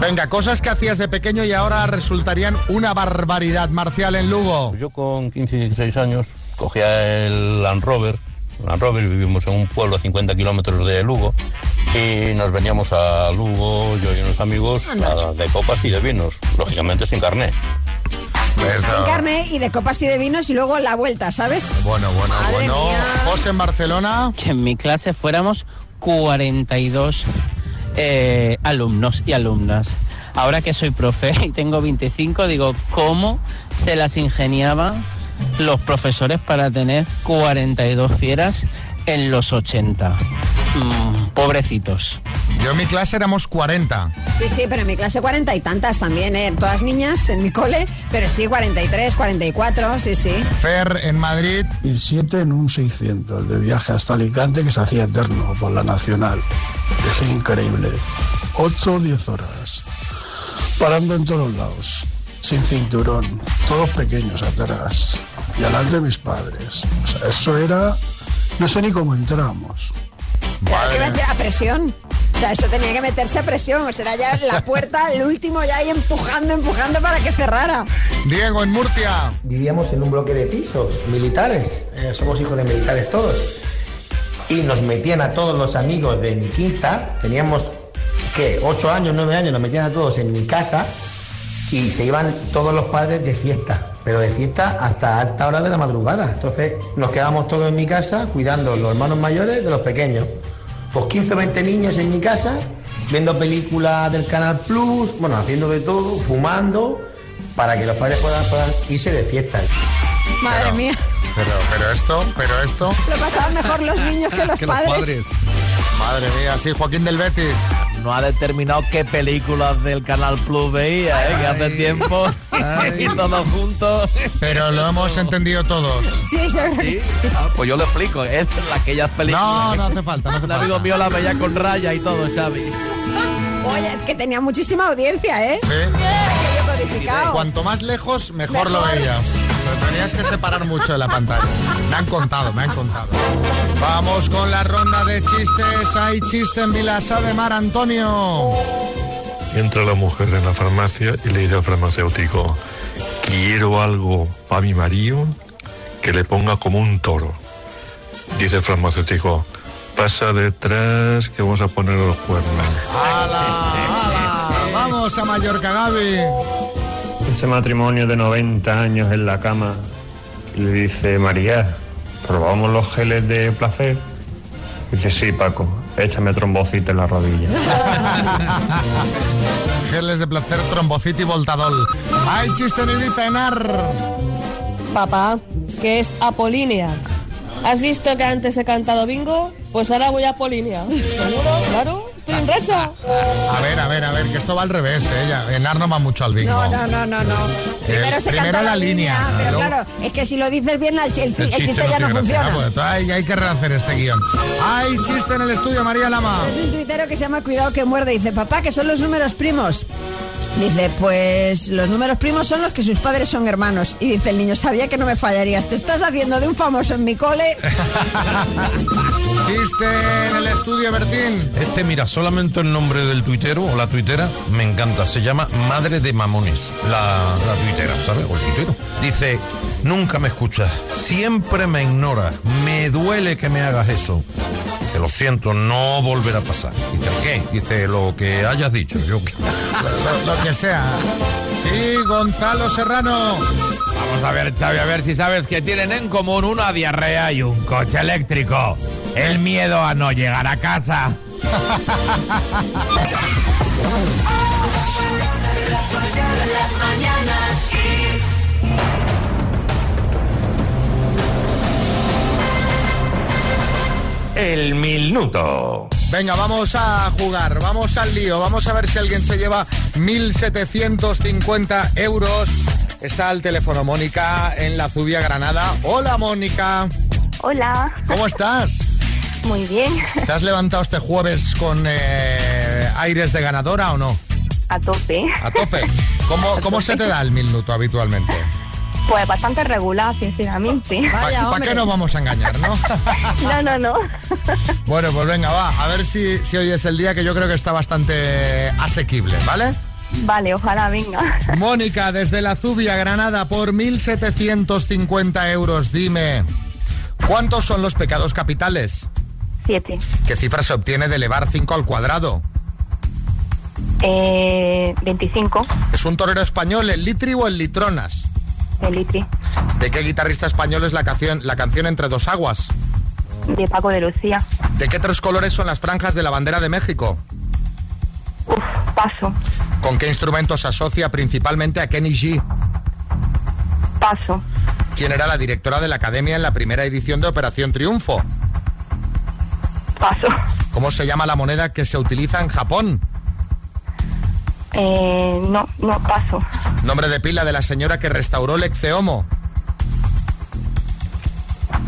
Speaker 3: Venga, cosas que hacías de pequeño y ahora resultarían una barbaridad marcial en Lugo.
Speaker 14: Yo con 15 y 16 años cogía el Land Rover, Land Rover, vivimos en un pueblo a 50 kilómetros de Lugo y nos veníamos a Lugo, yo y unos amigos, a- de copas y de vinos, lógicamente sin carné.
Speaker 4: Sin carne y de copas y de vinos y luego la vuelta, ¿sabes?
Speaker 3: Bueno, bueno,
Speaker 4: Madre
Speaker 3: bueno.
Speaker 4: mía.
Speaker 3: José en Barcelona.
Speaker 15: que en mi clase fuéramos 42 eh, alumnos y alumnas. Ahora que soy profe y tengo 25, digo, ¿cómo se las ingeniaban los profesores para tener 42 fieras en los 80? Mm, pobrecitos.
Speaker 3: Yo en mi clase éramos 40.
Speaker 4: Sí, sí, pero en mi clase cuarenta y tantas también, ¿eh? Todas niñas en mi cole, pero sí, 43, 44, sí, sí.
Speaker 3: Fer en Madrid.
Speaker 16: Ir 7 en un 600 de viaje hasta Alicante que se hacía eterno por la Nacional. Es increíble. 8 o 10 horas. Parando en todos lados. Sin cinturón. Todos pequeños atrás. Y adelante mis padres. O sea, eso era... No sé ni cómo entramos.
Speaker 4: Claro, que iba a decir a presión. O sea, eso tenía que meterse a presión. O será ya la puerta, el último ya ahí empujando, empujando para que cerrara.
Speaker 3: Diego en Murcia.
Speaker 17: Vivíamos en un bloque de pisos militares, eh, somos hijos de militares todos. Y nos metían a todos los amigos de mi quinta, teníamos, ¿qué? Ocho años, nueve años, nos metían a todos en mi casa y se iban todos los padres de fiesta, pero de fiesta hasta alta hora de la madrugada. Entonces nos quedábamos todos en mi casa cuidando los hermanos mayores de los pequeños. Pues 15 o 20 niños en mi casa, viendo películas del Canal Plus, bueno, haciendo de todo, fumando, para que los padres puedan, puedan irse de fiesta.
Speaker 4: Madre
Speaker 3: Pero-
Speaker 4: mía,
Speaker 3: Pero, pero esto, pero esto.
Speaker 4: lo pasaban mejor los niños que los padres.
Speaker 3: Madre mía, sí, Joaquín del Betis.
Speaker 5: No ha determinado qué películas del Canal Plus veía, ¿eh? que hace tiempo y todos juntos.
Speaker 3: Pero lo hemos entendido todos.
Speaker 4: Sí, sí.
Speaker 5: Ah, pues yo lo explico, es aquellas películas.
Speaker 3: No, no hace falta, no hace
Speaker 5: Un amigo
Speaker 3: falta.
Speaker 5: mío la veía con raya y todo, Xavi.
Speaker 4: Oye, que tenía muchísima audiencia, ¿eh?
Speaker 3: Sí. Cuanto más lejos, mejor, lo
Speaker 4: Mejor.
Speaker 3: veías. Tenías que separar mucho de la pantalla. Me han contado, me han contado. Vamos con la ronda de chistes. Hay chiste en Vilasa de Mar Antonio.
Speaker 18: Entra la mujer en la farmacia y le dice al farmacéutico, quiero algo para mi marido que le ponga como un toro. Dice el farmacéutico, Pasa detrás que vamos a poner los cuernos.
Speaker 3: Vamos a Mallorca, Gaby.
Speaker 19: Ese matrimonio de 90 años en la cama y le dice, María, ¿probamos los geles de placer? Dice, sí, Paco, échame trombocita en la rodilla.
Speaker 3: Geles de placer, trombocito y voltadol. ¡Ay, chiste en Ibiza, Enar!
Speaker 20: Papá, que es Apolínea. ¿Has visto que antes he cantado bingo? Pues ahora voy a Apolínea. ¿Seguro? Claro. Estoy en racha.
Speaker 3: A ver, a ver, a ver, que esto va al revés, ¿eh? Ya, Enar no va mucho al bingo.
Speaker 4: No, no, no, no, no. Primero se
Speaker 3: primero
Speaker 4: canta
Speaker 3: la línea,
Speaker 4: Pero
Speaker 3: luego-
Speaker 4: claro, es que si lo dices bien, el, el- el chiste, ya no funciona.
Speaker 3: Ah, pues, hay, hay que rehacer este guion. ¡Ay, chiste en el estudio, María Lama!
Speaker 4: Es un tuitero que se llama Cuidado que muerde. Dice, papá, que son los números primos. Dice, pues los números primos son los que sus padres son hermanos. Y dice el niño, sabía que no me fallarías. Te estás haciendo de un famoso en mi cole.
Speaker 3: En el estudio, Bertín.
Speaker 13: Este, mira, solamente el nombre del tuitero o la tuitera me encanta. Se llama Madre de Mamones, la, la tuitera, ¿sabes? O el tuitero. Dice, nunca me escuchas, siempre me ignoras, me duele que me hagas eso. Te lo siento, no volverá a pasar. Dice, ¿qué? Dice, lo que hayas dicho. Yo,
Speaker 3: Lo, lo que sea. Sí, Gonzalo Serrano.
Speaker 12: Vamos a ver, Xavi, a ver si sabes que tienen en común una diarrea y un coche eléctrico. El miedo a no llegar a casa.
Speaker 13: El minuto.
Speaker 3: Venga, vamos a jugar, vamos al lío, vamos a ver si alguien se lleva 1.750 euros. Está al teléfono Mónica en la Zubia Granada. Hola Mónica,
Speaker 21: Hola,
Speaker 3: ¿cómo estás?
Speaker 21: muy bien.
Speaker 3: ¿Te has levantado este jueves con eh, aires de ganadora o no?
Speaker 21: A tope.
Speaker 3: A tope. ¿Cómo, cómo se te da el minuto habitualmente?
Speaker 21: Pues bastante regular, sinceramente.
Speaker 3: ¿Para qué nos vamos a engañar, no?
Speaker 21: No, no, no.
Speaker 3: Bueno, pues venga, va, a ver si, si hoy es el día que yo creo que está bastante asequible, ¿vale?
Speaker 21: Vale, ojalá venga.
Speaker 3: Mónica, desde la Zubia, Granada, por 1.750 euros, dime, ¿cuántos son los pecados capitales?
Speaker 21: Siete.
Speaker 3: ¿Qué cifra se obtiene de elevar 5 al cuadrado?
Speaker 21: Eh, 25.
Speaker 3: ¿Es un torero español, el Litri o el Litronas?
Speaker 21: El litri.
Speaker 3: ¿De qué guitarrista español es la canción, la canción Entre dos aguas?
Speaker 21: De Paco de Lucía.
Speaker 3: ¿De qué tres colores son las franjas de la bandera de México?
Speaker 21: Paso.
Speaker 3: ¿Con qué instrumento se asocia principalmente a Kenny G?
Speaker 21: Paso.
Speaker 3: ¿Quién era la directora de la Academia en la primera edición de Operación Triunfo?
Speaker 21: Paso.
Speaker 3: ¿Cómo se llama la moneda que se utiliza en Japón?
Speaker 21: Eh, no, no, paso.
Speaker 3: Nombre de pila de la señora que restauró el Exeomo.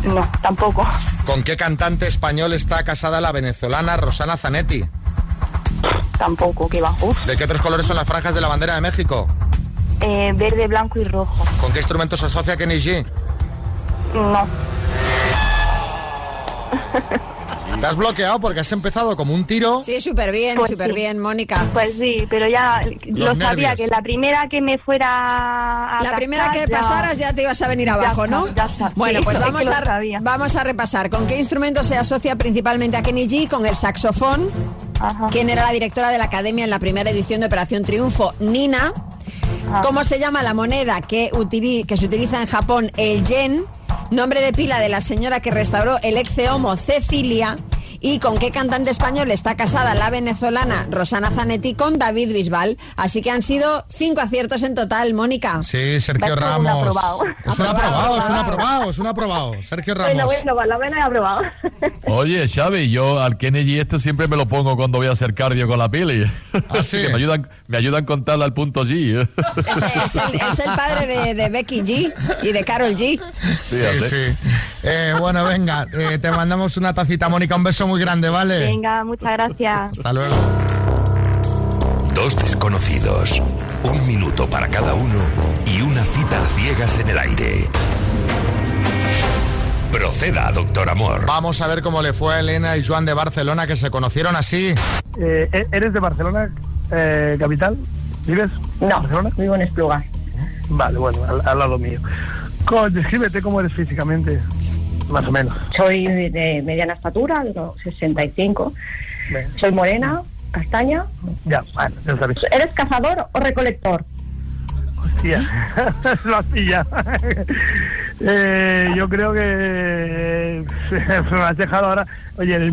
Speaker 21: No, tampoco.
Speaker 3: ¿Con qué cantante español está casada la venezolana Rosana Zanetti?
Speaker 21: Tampoco, que va. Uf.
Speaker 3: ¿De qué tres colores son las franjas de la bandera de México?
Speaker 21: Eh, verde, blanco y rojo.
Speaker 3: ¿Con qué instrumento se asocia Kenny G?
Speaker 21: No.
Speaker 3: Te has bloqueado porque has empezado como un tiro.
Speaker 4: Sí, súper bien,
Speaker 21: Pues
Speaker 4: súper
Speaker 21: sí.
Speaker 4: bien, Mónica.
Speaker 21: Pues sí, pero ya lo sabía,
Speaker 3: nervios.
Speaker 21: que la primera que me fuera a
Speaker 4: La primera que
Speaker 21: ya-
Speaker 4: pasaras ya te ibas a venir abajo,
Speaker 21: Ya
Speaker 4: ¿no?
Speaker 21: ya.
Speaker 4: Bueno,
Speaker 21: Sí,
Speaker 4: pues
Speaker 21: es que
Speaker 4: vamos
Speaker 21: lo
Speaker 4: a,
Speaker 21: sabía.
Speaker 4: vamos a repasar. ¿Con qué instrumento se asocia principalmente a Kenny G? Con el saxofón. ¿Quién era la directora de la academia en la primera edición de Operación Triunfo? Nina. ¿Cómo se llama la moneda que, que se utiliza en Japón? El yen. Nombre de pila de la señora que restauró el ex homo Cecilia. ¿Y con qué cantante español está casada la venezolana Rosana Zanetti con David Bisbal? Así que han sido cinco aciertos en total, Mónica.
Speaker 3: Sí, Sergio
Speaker 21: a
Speaker 3: Ramos. Es un aprobado, es un aprobado, es un aprobado. Sergio Ramos.
Speaker 21: Bueno, bueno, por lo menos he aprobado.
Speaker 5: Oye, Xavi, yo al Kennedy este siempre me lo pongo cuando voy a hacer cardio con la pili.
Speaker 3: sí?
Speaker 5: que me ayudan, me ayudan con contarle al punto G.
Speaker 4: Es el, es el padre de, de Becky G y de Carol G.
Speaker 3: Sí, sí. Eh, bueno, venga, eh, te mandamos una tacita, Mónica. Un beso muy grande, ¿vale?
Speaker 21: Venga, muchas gracias.
Speaker 3: Hasta luego.
Speaker 7: Dos desconocidos, un minuto para cada uno y una cita a ciegas en el aire. Proceda, doctor Amor.
Speaker 3: Vamos a ver cómo le fue a Elena y Joan de Barcelona, que se conocieron así.
Speaker 22: Eh, ¿Eres de Barcelona, eh, capital? ¿Vives?
Speaker 21: No,
Speaker 22: Barcelona?
Speaker 21: vivo en Espluga.
Speaker 22: Vale, bueno, al, al lado mío. Descríbete cómo eres físicamente. Más o menos.
Speaker 21: Soy de mediana estatura, de unos 65. Soy morena, castaña.
Speaker 22: Ya, bueno, ya sabes.
Speaker 21: ¿Eres cazador o recolector?
Speaker 22: Hostia, lo pillado. Eh, yo creo que me has dejado ahora. Oye,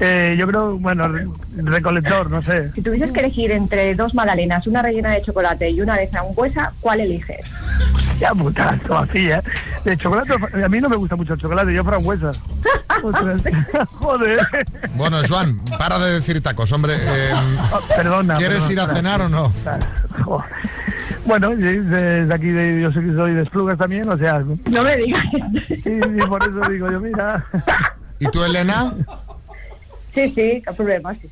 Speaker 22: eh, yo creo, bueno, re- recolector, no sé.
Speaker 21: Si tuvieses que elegir entre dos magdalenas, una rellena de chocolate y una de frambuesa, ¿cuál eliges?
Speaker 22: Ya, puta, esto así, ¿eh? De chocolate, a mí no me gusta mucho el chocolate, yo frambuesa. Joder.
Speaker 3: Bueno, Joan, para de decir tacos, hombre. eh,
Speaker 22: perdona.
Speaker 3: ¿Quieres
Speaker 22: perdona.
Speaker 3: ir a cenar o no?
Speaker 22: Bueno, desde aquí de, yo sé que soy de Esplugas también, o sea...
Speaker 21: No me digas.
Speaker 22: Sí, sí, por eso digo yo, mira...
Speaker 3: ¿Y tú, Elena?
Speaker 21: Sí, sí, qué problema, sí.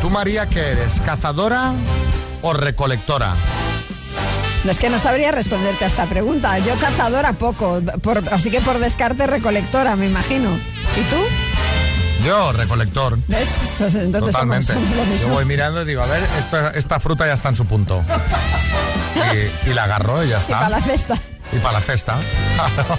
Speaker 3: ¿Tú, María, qué eres? ¿Cazadora o recolectora?
Speaker 4: No es que no sabría responderte a esta pregunta. Yo cazadora poco, por- así que por descarte recolectora, me imagino. ¿Y tú?
Speaker 3: Yo, recolector.
Speaker 4: ¿Ves? Pues entonces
Speaker 3: Totalmente.
Speaker 4: somos lo
Speaker 3: Yo voy mirando y digo, a ver, esta, esta fruta ya está en su punto. Y, y la agarro y ya
Speaker 4: Y
Speaker 3: está.
Speaker 4: para la cesta.
Speaker 3: Y para la cesta.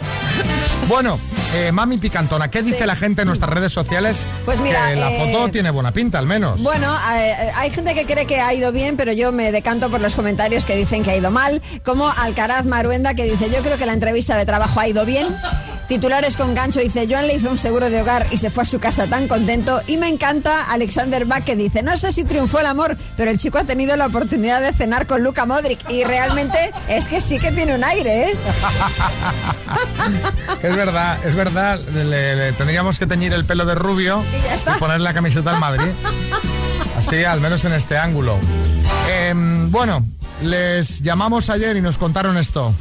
Speaker 3: bueno, eh, Mami Picantona, ¿qué dice la gente en nuestras redes sociales?
Speaker 4: Pues mira,
Speaker 3: Que la
Speaker 4: eh,
Speaker 3: foto tiene buena pinta, al menos.
Speaker 4: Bueno, eh, eh, hay gente que cree que ha ido bien, pero yo me decanto por los comentarios que dicen que ha ido mal, como Alcaraz Maruenda que dice, yo creo que la entrevista de trabajo ha ido bien. Titulares con gancho dice, Joan le hizo un seguro de hogar y se fue a su casa tan contento. Y me encanta Alexander Bach que dice, no sé si triunfó el amor, pero el chico ha tenido la oportunidad de cenar con Luca Modric. Y realmente es que sí que tiene un aire, ¿eh?
Speaker 3: Es verdad, es verdad. Le, le tendríamos que teñir el pelo de rubio
Speaker 4: Y ya está.
Speaker 3: poner la camiseta al Madrid. Así, al menos en este ángulo. Em, bueno, les llamamos ayer y nos contaron esto.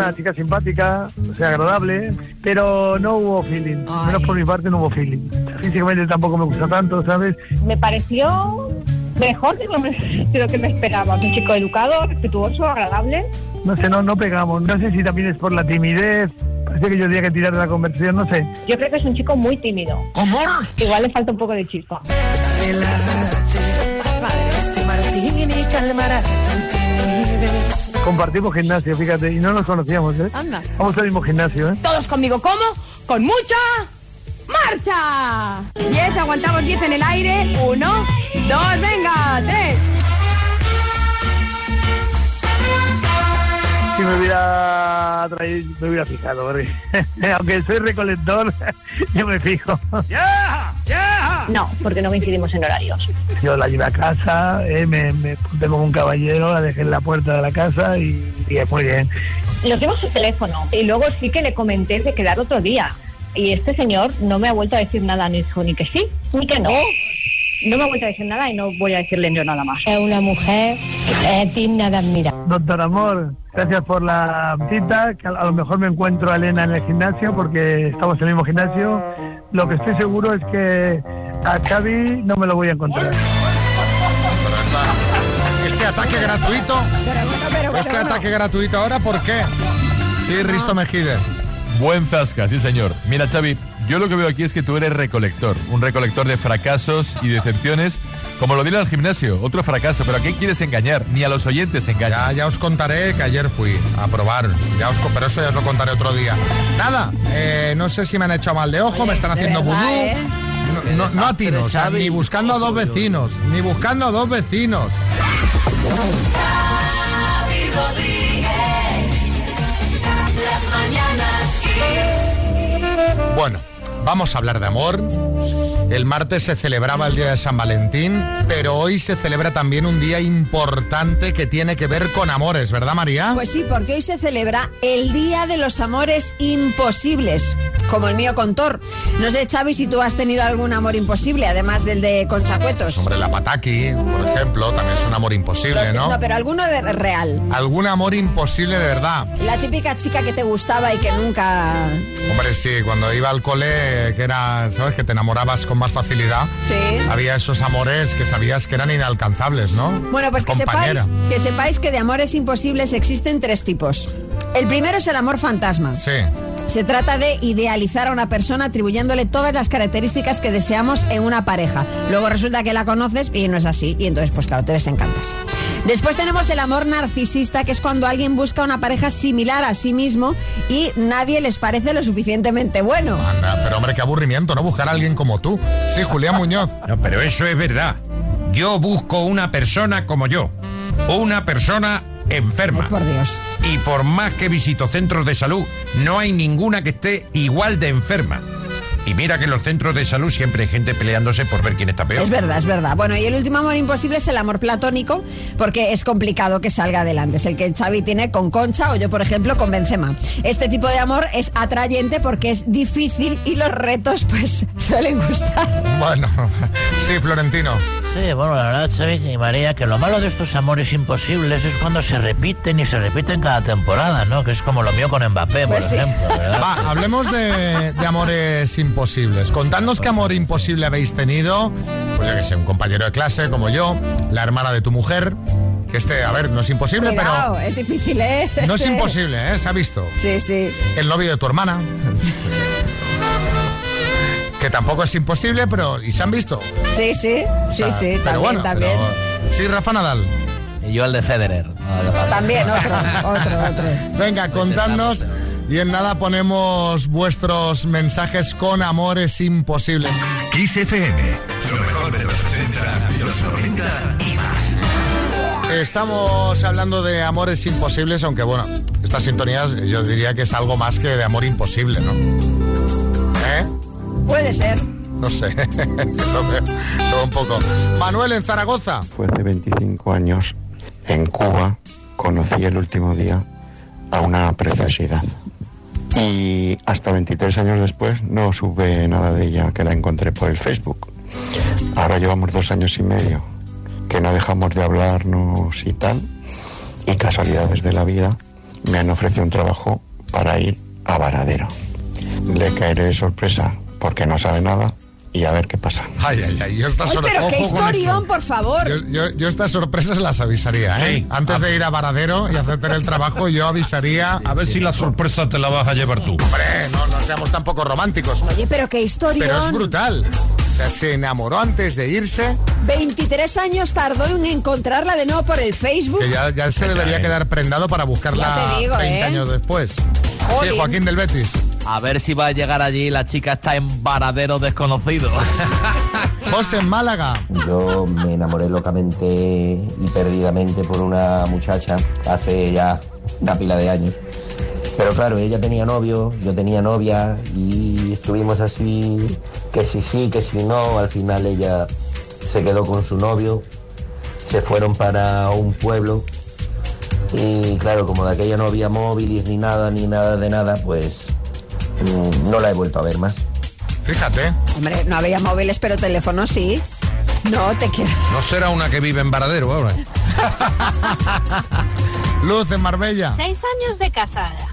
Speaker 22: Una chica simpática, o sea, agradable, pero no hubo feeling. Menos por mi parte no hubo feeling. Físicamente tampoco me gusta tanto, ¿sabes?
Speaker 21: Me pareció mejor de lo de lo que me esperaba. Un chico educado, respetuoso, agradable.
Speaker 22: No sé, no, no pegamos. No sé si también es por la timidez. Parece que yo tenía que tirar de la conversación, no sé.
Speaker 21: Yo creo que es un chico muy tímido. Igual le falta un poco de chispa.
Speaker 2: Este martini calmará
Speaker 22: Compartimos gimnasio, fíjate, y no nos conocíamos, ¿eh?
Speaker 20: Anda.
Speaker 22: Vamos al mismo gimnasio, ¿eh?
Speaker 20: Todos conmigo, ¿cómo? Con mucha marcha. 10, aguantamos 10 en el aire. 1, 2, venga, 3.
Speaker 22: Si me hubiera traído, me hubiera fijado, porque aunque soy recolector, yo me fijo.
Speaker 21: ¡Ya! No, porque no coincidimos en horarios.
Speaker 22: Yo la llevé a casa, eh, me, me puse como un caballero, la dejé en la puerta de la casa y, y muy bien.
Speaker 21: Nos dimos su teléfono y luego sí que le comenté de quedar otro día. Y este señor no me ha vuelto a decir nada, ni dijo ni que sí, ni que no. No me ha vuelto a decir nada y no voy a decirle yo nada más. Es una mujer digna de admirar.
Speaker 22: Doctor Amor, gracias por la cita, que a lo mejor me encuentro a Elena en el gimnasio porque estamos en el mismo gimnasio. Lo que estoy seguro es que a Xavi no me lo voy a encontrar.
Speaker 3: Este ataque gratuito. Este ataque gratuito ahora, ¿por qué? Sí, Risto Mejide.
Speaker 23: Buen zasca, sí señor. Mira, Xavi, yo lo que veo aquí es que tú eres recolector, un recolector de fracasos y decepciones, como lo dirá al gimnasio, otro fracaso, pero ¿a quién quieres engañar? Ni a los oyentes engañas.
Speaker 3: Ya, ya os contaré que ayer fui a probar, ya os, pero eso ya os lo contaré otro día. Nada, eh, no sé si me han hecho mal de ojo, me están haciendo
Speaker 4: verdad,
Speaker 3: vudú.
Speaker 4: ¿eh?
Speaker 3: No, no, no atino, o sea, ni buscando a dos vecinos, ni buscando a dos vecinos. Bueno, vamos a hablar de amor. El martes se celebraba el Día de San Valentín, pero hoy se celebra también un día importante que tiene que ver con amores, ¿verdad, María?
Speaker 4: Pues sí, porque hoy se celebra el Día de los Amores Imposibles, como el mío con Thor. No sé, Xavi, si tú has tenido algún amor imposible, además del de Conchacuetos.
Speaker 3: Hombre, la pataki, por ejemplo, también es un amor imposible, ¿no?
Speaker 4: no, pero alguno de real.
Speaker 3: Algún amor imposible de verdad.
Speaker 4: La típica chica que te gustaba y que nunca...
Speaker 3: Hombre, sí, cuando iba al cole, que era, ¿sabes? Que te enamorabas con más facilidad.
Speaker 4: Sí.
Speaker 3: Había esos amores que sabías que eran inalcanzables, ¿no?
Speaker 4: Bueno, pues que
Speaker 3: Compañera.
Speaker 4: sepáis, que sepáis que de amores imposibles existen tres tipos. El primero es el amor fantasma.
Speaker 3: Sí.
Speaker 4: Se trata de idealizar a una persona atribuyéndole todas las características que deseamos en una pareja. Luego resulta que la conoces y no es así. Y entonces, pues claro, te desencantas. Después tenemos el amor narcisista, que es cuando alguien busca una pareja similar a sí mismo y nadie les parece lo suficientemente bueno.
Speaker 3: Anda, pero hombre, qué aburrimiento, ¿no? Buscar a alguien como tú. Sí, Julián Muñoz.
Speaker 13: No, pero eso es verdad. Yo busco una persona como yo. Una persona enferma.
Speaker 4: por Dios.
Speaker 13: Y por más que visito centros de salud, no hay ninguna que esté igual de enferma. Y mira que en los centros de salud siempre hay gente peleándose por ver quién está peor.
Speaker 4: Es verdad, es verdad. Bueno, y el último amor imposible es el amor platónico, porque es complicado que salga adelante. Es el que Xavi tiene con Concha o yo, por ejemplo, con Benzema. Este tipo de amor es atrayente porque es difícil y los retos, pues, suelen gustar.
Speaker 3: Bueno, sí, Florentino.
Speaker 5: Sí, bueno, la verdad, Xavi y María, que lo malo de estos amores imposibles es cuando se repiten y se repiten cada temporada, ¿no? Que es como lo mío con Mbappé, por
Speaker 3: Pues sí.
Speaker 5: ejemplo. ¿verdad?
Speaker 3: Va, hablemos de, de amores imposibles. Contadnos qué amor imposible habéis tenido. Pues yo que sé, un compañero de clase como yo, la hermana de tu mujer. Que este, a ver, no es imposible,
Speaker 4: Cuidado, es difícil, ¿eh?
Speaker 3: pero no es imposible, ¿eh? Se ha visto.
Speaker 4: Sí, sí.
Speaker 3: El novio de tu hermana. Que tampoco es imposible, pero ¿y se han visto?
Speaker 4: Sí, sí, sí,
Speaker 3: O sea,
Speaker 4: sí,
Speaker 3: pero
Speaker 4: también,
Speaker 3: bueno,
Speaker 4: también.
Speaker 3: pero- Sí, Rafa Nadal.
Speaker 5: Y yo el de Federer.
Speaker 4: También, otro, otro, otro.
Speaker 3: Venga, contadnos y en nada ponemos vuestros mensajes con amores imposibles.
Speaker 24: Kiss FM, lo mejor de los 80, los 90 y más.
Speaker 3: Estamos hablando de amores imposibles, aunque bueno, estas sintonías yo diría que es algo más que de amor imposible, ¿no? ¿Eh?
Speaker 4: Puede ser.
Speaker 3: No sé, lo veo un poco. Manuel en Zaragoza.
Speaker 25: Fue hace 25 años en Cuba, conocí el último día a una preciosidad. Y hasta 23 años después no supe nada de ella, que la encontré por el Facebook. Ahora llevamos dos años y medio que no dejamos de hablarnos y tal. Y casualidades de la vida me han ofrecido un trabajo para ir a Varadero. Le caeré de sorpresa porque no sabe nada y a ver qué pasa.
Speaker 3: Ay, ay, ay, yo estas
Speaker 4: Ay,
Speaker 3: sor-
Speaker 4: pero qué historión, por favor.
Speaker 3: Yo, yo- yo estas sorpresas las avisaría, ¿eh?
Speaker 13: Sí.
Speaker 3: Antes de ir a Varadero y hacer el trabajo, yo avisaría.
Speaker 13: A ver si la sorpresa te la vas a llevar tú.
Speaker 3: Hombre, no, no seamos tampoco románticos.
Speaker 4: Oye, pero qué historión.
Speaker 3: Pero es brutal. O sea, se enamoró antes de irse,
Speaker 4: 23 años tardó en encontrarla de nuevo por el Facebook.
Speaker 3: que ya, ya se debería quedar prendado para buscarla
Speaker 4: digo,
Speaker 3: 20
Speaker 4: ¿eh?
Speaker 3: años después.
Speaker 4: Jolín.
Speaker 3: Sí, Joaquín del Betis.
Speaker 5: A ver si va a llegar allí la chica está en varadero desconocido.
Speaker 3: José en Málaga.
Speaker 26: Yo me enamoré locamente y perdidamente por una muchacha hace ya una pila de años. Pero claro, ella tenía novio, yo tenía novia y estuvimos así, que si sí, que si no. Al final ella se quedó con su novio, se fueron para un pueblo y claro, como de aquella no había móviles ni nada, ni nada de nada, pues no la he vuelto a ver más.
Speaker 3: Fíjate.
Speaker 4: Hombre, no había móviles, pero teléfonos sí. No, te quiero.
Speaker 13: No será una que vive en Varadero ahora.
Speaker 3: Luz en Marbella.
Speaker 27: Seis años de casada.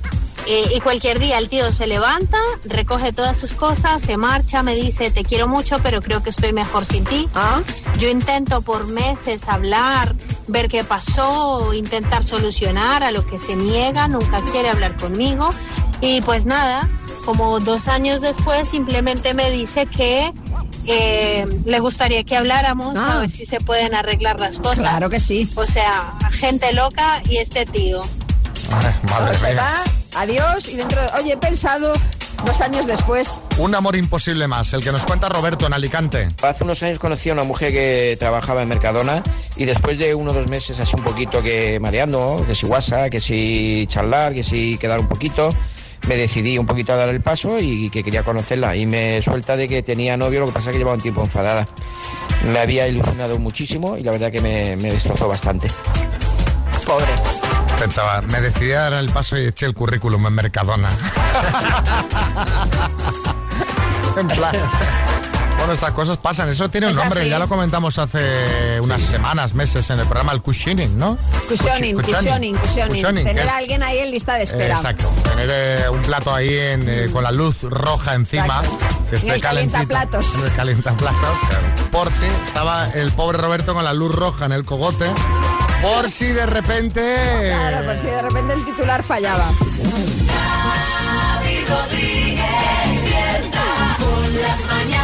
Speaker 27: Eh, y cualquier día el tío se levanta, recoge todas sus cosas, se marcha, me dice, te quiero mucho, pero creo que estoy mejor sin ti. Yo intento por meses hablar, ver qué pasó, intentar solucionar a lo que se niega, nunca quiere hablar conmigo. Y pues nada, como dos años después simplemente me dice que eh, le gustaría que habláramos a ver si se pueden arreglar las cosas.
Speaker 4: Claro que sí.
Speaker 27: O sea, gente loca y este tío.
Speaker 3: Madre
Speaker 4: Se
Speaker 3: mía.
Speaker 4: va, adiós, y dentro de... Oye, he pensado dos años después.
Speaker 3: Un amor imposible más, el que nos cuenta Roberto en Alicante.
Speaker 28: Hace unos años conocí a una mujer que trabajaba en Mercadona y después de uno o dos meses así un poquito que mareando, que si WhatsApp, que si charlar, que si quedar un poquito, me decidí un poquito a dar el paso y que quería conocerla y me suelta de que tenía novio, lo que pasa es que llevaba un tiempo enfadada. Me había ilusionado muchísimo y la verdad que me, me destrozó bastante.
Speaker 4: Pobre.
Speaker 3: Pensaba, me decidí a dar el paso y eché el currículum en Mercadona. en plan. Bueno, estas cosas pasan. Eso tiene un
Speaker 4: Es
Speaker 3: nombre.
Speaker 4: así.
Speaker 3: Ya lo comentamos hace unas semanas, meses en el programa, el cushioning, ¿no?
Speaker 4: Cushioning,
Speaker 3: Cushi-
Speaker 4: cushioning, cushioning.
Speaker 3: Cushioning, que
Speaker 4: Tener
Speaker 3: es-
Speaker 4: a alguien ahí en lista de
Speaker 3: Eh,
Speaker 4: espera.
Speaker 3: exacto. Tener eh, un plato ahí en, eh, con la luz roja encima. Que
Speaker 4: En
Speaker 3: esté
Speaker 4: el.
Speaker 3: En el calientaplatos. Por si estaba el pobre Roberto con la luz roja en el cogote. Por si de repente.
Speaker 4: Claro, por si de repente el titular fallaba.
Speaker 2: Rodríguez, con las mañanas.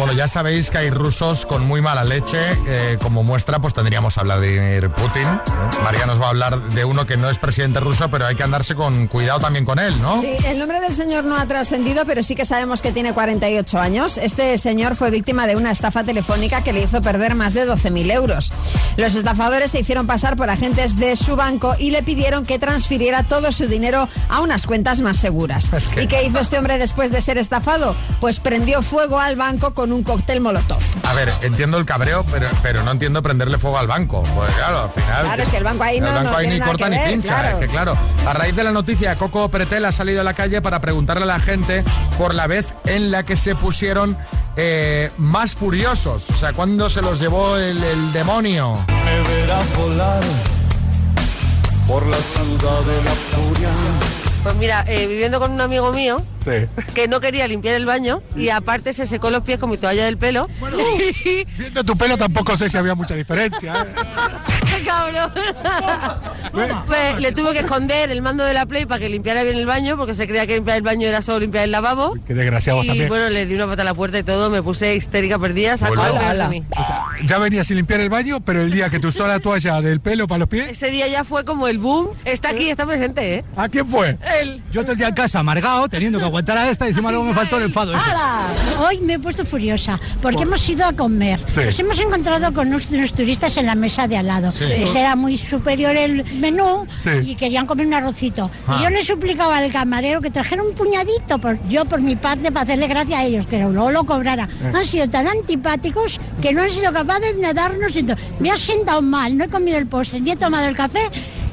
Speaker 3: Bueno, ya sabéis que hay rusos con muy mala leche. eh, como muestra, pues tendríamos a Vladimir Putin. María nos va a hablar de uno que no es presidente ruso, pero hay que andarse con cuidado también con él, ¿no?
Speaker 4: Sí, el nombre del señor no ha trascendido, pero sí que sabemos que tiene 48 años. Este señor fue víctima de una estafa telefónica que le hizo perder más de 12.000 euros. Los estafadores se hicieron pasar por agentes de su banco y le pidieron que transfiriera todo su dinero a unas cuentas más seguras. ¿Y qué hizo este hombre después de ser estafado? Pues prendió fuego al banco con un cóctel molotov.
Speaker 3: A ver, entiendo el cabreo, pero, pero no entiendo prenderle fuego al banco. Pues claro, al final.
Speaker 4: Claro, es que el banco ahí no-
Speaker 3: El banco
Speaker 4: no
Speaker 3: ahí
Speaker 4: tiene
Speaker 3: ni corta ni
Speaker 4: ver,
Speaker 3: pincha.
Speaker 4: claro.
Speaker 3: Es que claro. A raíz de la noticia, Coco Pretel ha salido a la calle para preguntarle a la gente por la vez en la que se pusieron eh, más furiosos. O sea, cuando se los llevó el, el demonio.
Speaker 29: Me verás volar por la ciudad de la furia.
Speaker 30: Pues mira, eh, viviendo con un amigo mío
Speaker 3: Sí.
Speaker 30: que no quería limpiar el baño y aparte se secó los pies con mi toalla del pelo.
Speaker 31: Viendo tu pelo tampoco sé si había mucha diferencia. ¿eh?
Speaker 30: ¡Qué cabrón! Pues le tuve que esconder el mando de la Play para que limpiara bien el baño porque se creía que limpiar el baño era solo limpiar el lavabo.
Speaker 31: Qué desgraciados
Speaker 30: Y
Speaker 31: también.
Speaker 30: bueno, le di una pata a la puerta y todo, me puse histérica perdida, sacó de mí.
Speaker 31: Ya venía sin limpiar el baño, pero el día que tú usó la toalla del pelo para los pies.
Speaker 30: Ese día ya fue como el boom. Está aquí, está presente, ¿eh?
Speaker 31: ¿A quién fue?
Speaker 30: Él.
Speaker 31: Yo todo el día en casa amargado, teniendo que aguantar a esta y encima luego me faltó el enfado.
Speaker 32: Hoy me he puesto furiosa porque hemos ido a comer.
Speaker 31: Sí.
Speaker 32: Nos hemos encontrado con unos, unos turistas en la mesa de al lado.
Speaker 31: Sí.
Speaker 32: Les era muy superior el menú y querían comer un arrocito.
Speaker 31: Ah.
Speaker 32: Y yo le suplicaba al camarero que trajera un puñadito, por, yo por mi parte, para hacerle gracia a ellos, que luego lo cobrara.
Speaker 31: Eh.
Speaker 32: Han sido tan antipáticos que no han sido capaces de darnos. Me ha sentado mal, no he comido el postre, ni he tomado el café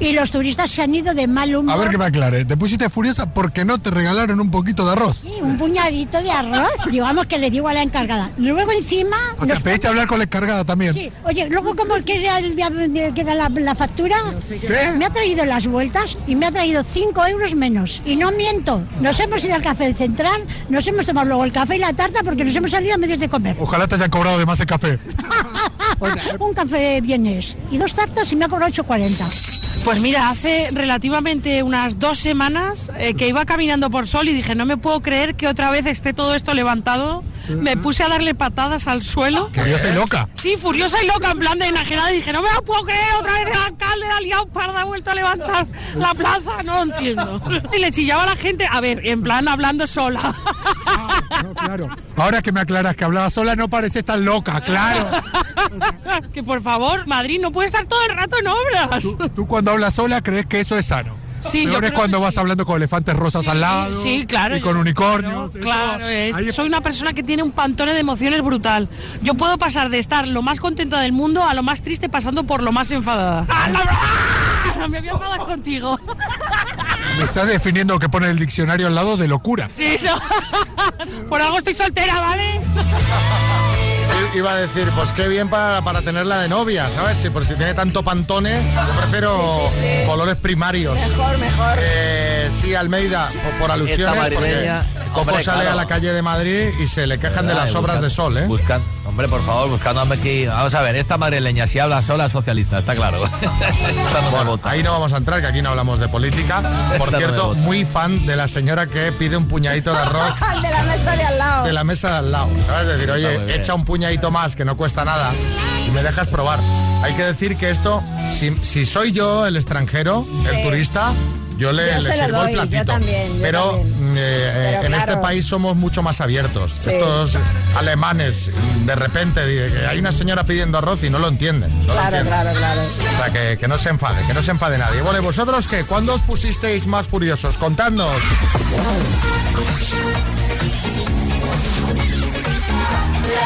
Speaker 32: y los turistas se han ido de mal humor.
Speaker 31: A ver que me aclare, te pusiste furiosa porque no te regalaron un poquito de arroz.
Speaker 32: Sí, un puñadito de arroz, digamos que le digo a la encargada. Luego encima...
Speaker 31: O sea, pediste hablar con la encargada también.
Speaker 32: Sí, oye, luego cómo queda, el queda la, la factura,
Speaker 31: ¿Qué?
Speaker 32: me ha traído las vueltas y me ha traído 5 euros menos. Y no miento, nos hemos ido al café central, nos hemos tomado luego el café y la tarta porque nos hemos salido a medios de comer.
Speaker 31: Ojalá te hayan cobrado de más el café.
Speaker 32: Un café vienes y dos tartas y me ha cobrado 8,40.
Speaker 33: Pues mira, hace relativamente unas dos semanas eh, que iba caminando por Sol y dije, no me puedo creer que otra vez esté todo esto levantado. Me puse a darle patadas al suelo.
Speaker 31: Furiosa y loca.
Speaker 33: Sí, furiosa y loca, en plan de enajenada. Y dije, no me lo puedo creer, otra vez el alcalde la ha liado parda, ha vuelto a levantar la plaza. No lo entiendo. Y le chillaba a la gente, a ver, en plan hablando sola.
Speaker 31: Claro. Ahora que me aclaras que hablaba sola, no pareces tan loca, claro.
Speaker 33: que por favor, Madrid no puede estar todo el rato en obras.
Speaker 31: Tú cuando hablas sola crees que eso es sano.
Speaker 33: Sí, yo
Speaker 31: Peor es cuando vas hablando con elefantes rosas al lado.
Speaker 33: Sí, claro.
Speaker 31: Y con
Speaker 33: yo-
Speaker 31: unicornios.
Speaker 33: Claro, es- soy una persona que tiene un pantone de emociones brutal. Yo puedo pasar de estar lo más contenta del mundo a lo más triste pasando por lo más enfadada. ¡Ah, la-. Me voy a enfadar contigo.
Speaker 31: Me estás definiendo que pone el diccionario al lado de locura.
Speaker 33: Sí, eso. Por algo estoy soltera, ¿vale?
Speaker 3: Iba a decir, pues qué bien para, para tenerla de novia, ¿sabes? Si por si tiene tanto pantone, yo prefiero
Speaker 4: Sí, sí, sí.
Speaker 3: colores primarios.
Speaker 4: Mejor, mejor.
Speaker 3: Eh, sí, Almeida, por, por alusiones, porque Coco
Speaker 5: hombre,
Speaker 3: sale
Speaker 5: claro.
Speaker 3: a la calle de Madrid y se le quejan de las obras
Speaker 5: buscan-
Speaker 3: de sol, ¿eh?
Speaker 5: Buscan, hombre, por favor, buscándome aquí. Vamos a ver, esta madrileña, si habla sola, es socialista, está claro. No
Speaker 3: Bueno, ahí no vamos a entrar, que aquí no hablamos de política. Por
Speaker 5: Esta
Speaker 3: cierto, muy fan de la señora que pide un puñadito de arroz
Speaker 4: de la mesa de al lado.
Speaker 3: de la mesa de al lado. ¿Sabes? Decir,
Speaker 5: Está muy
Speaker 3: oye, echa un puñadito más que no cuesta nada y me dejas probar. Hay que decir que esto, si, si soy yo el extranjero, el turista, yo le,
Speaker 4: Yo
Speaker 3: le sirvo
Speaker 4: doy,
Speaker 3: el
Speaker 4: yo
Speaker 3: platito.
Speaker 4: también, yo
Speaker 3: pero
Speaker 4: también.
Speaker 3: mm, eh, eh,
Speaker 4: Pero
Speaker 3: en este país somos mucho más abiertos.
Speaker 4: Sí.
Speaker 3: Estos alemanes, de repente, hay una señora pidiendo arroz y no lo entienden. no lo
Speaker 4: Claro,
Speaker 3: entienden.
Speaker 4: claro, claro.
Speaker 3: O sea, que, que no se enfade, que no se enfade nadie. Bueno, ¿y vosotros qué? ¿Cuándo os pusisteis más furiosos? Contadnos.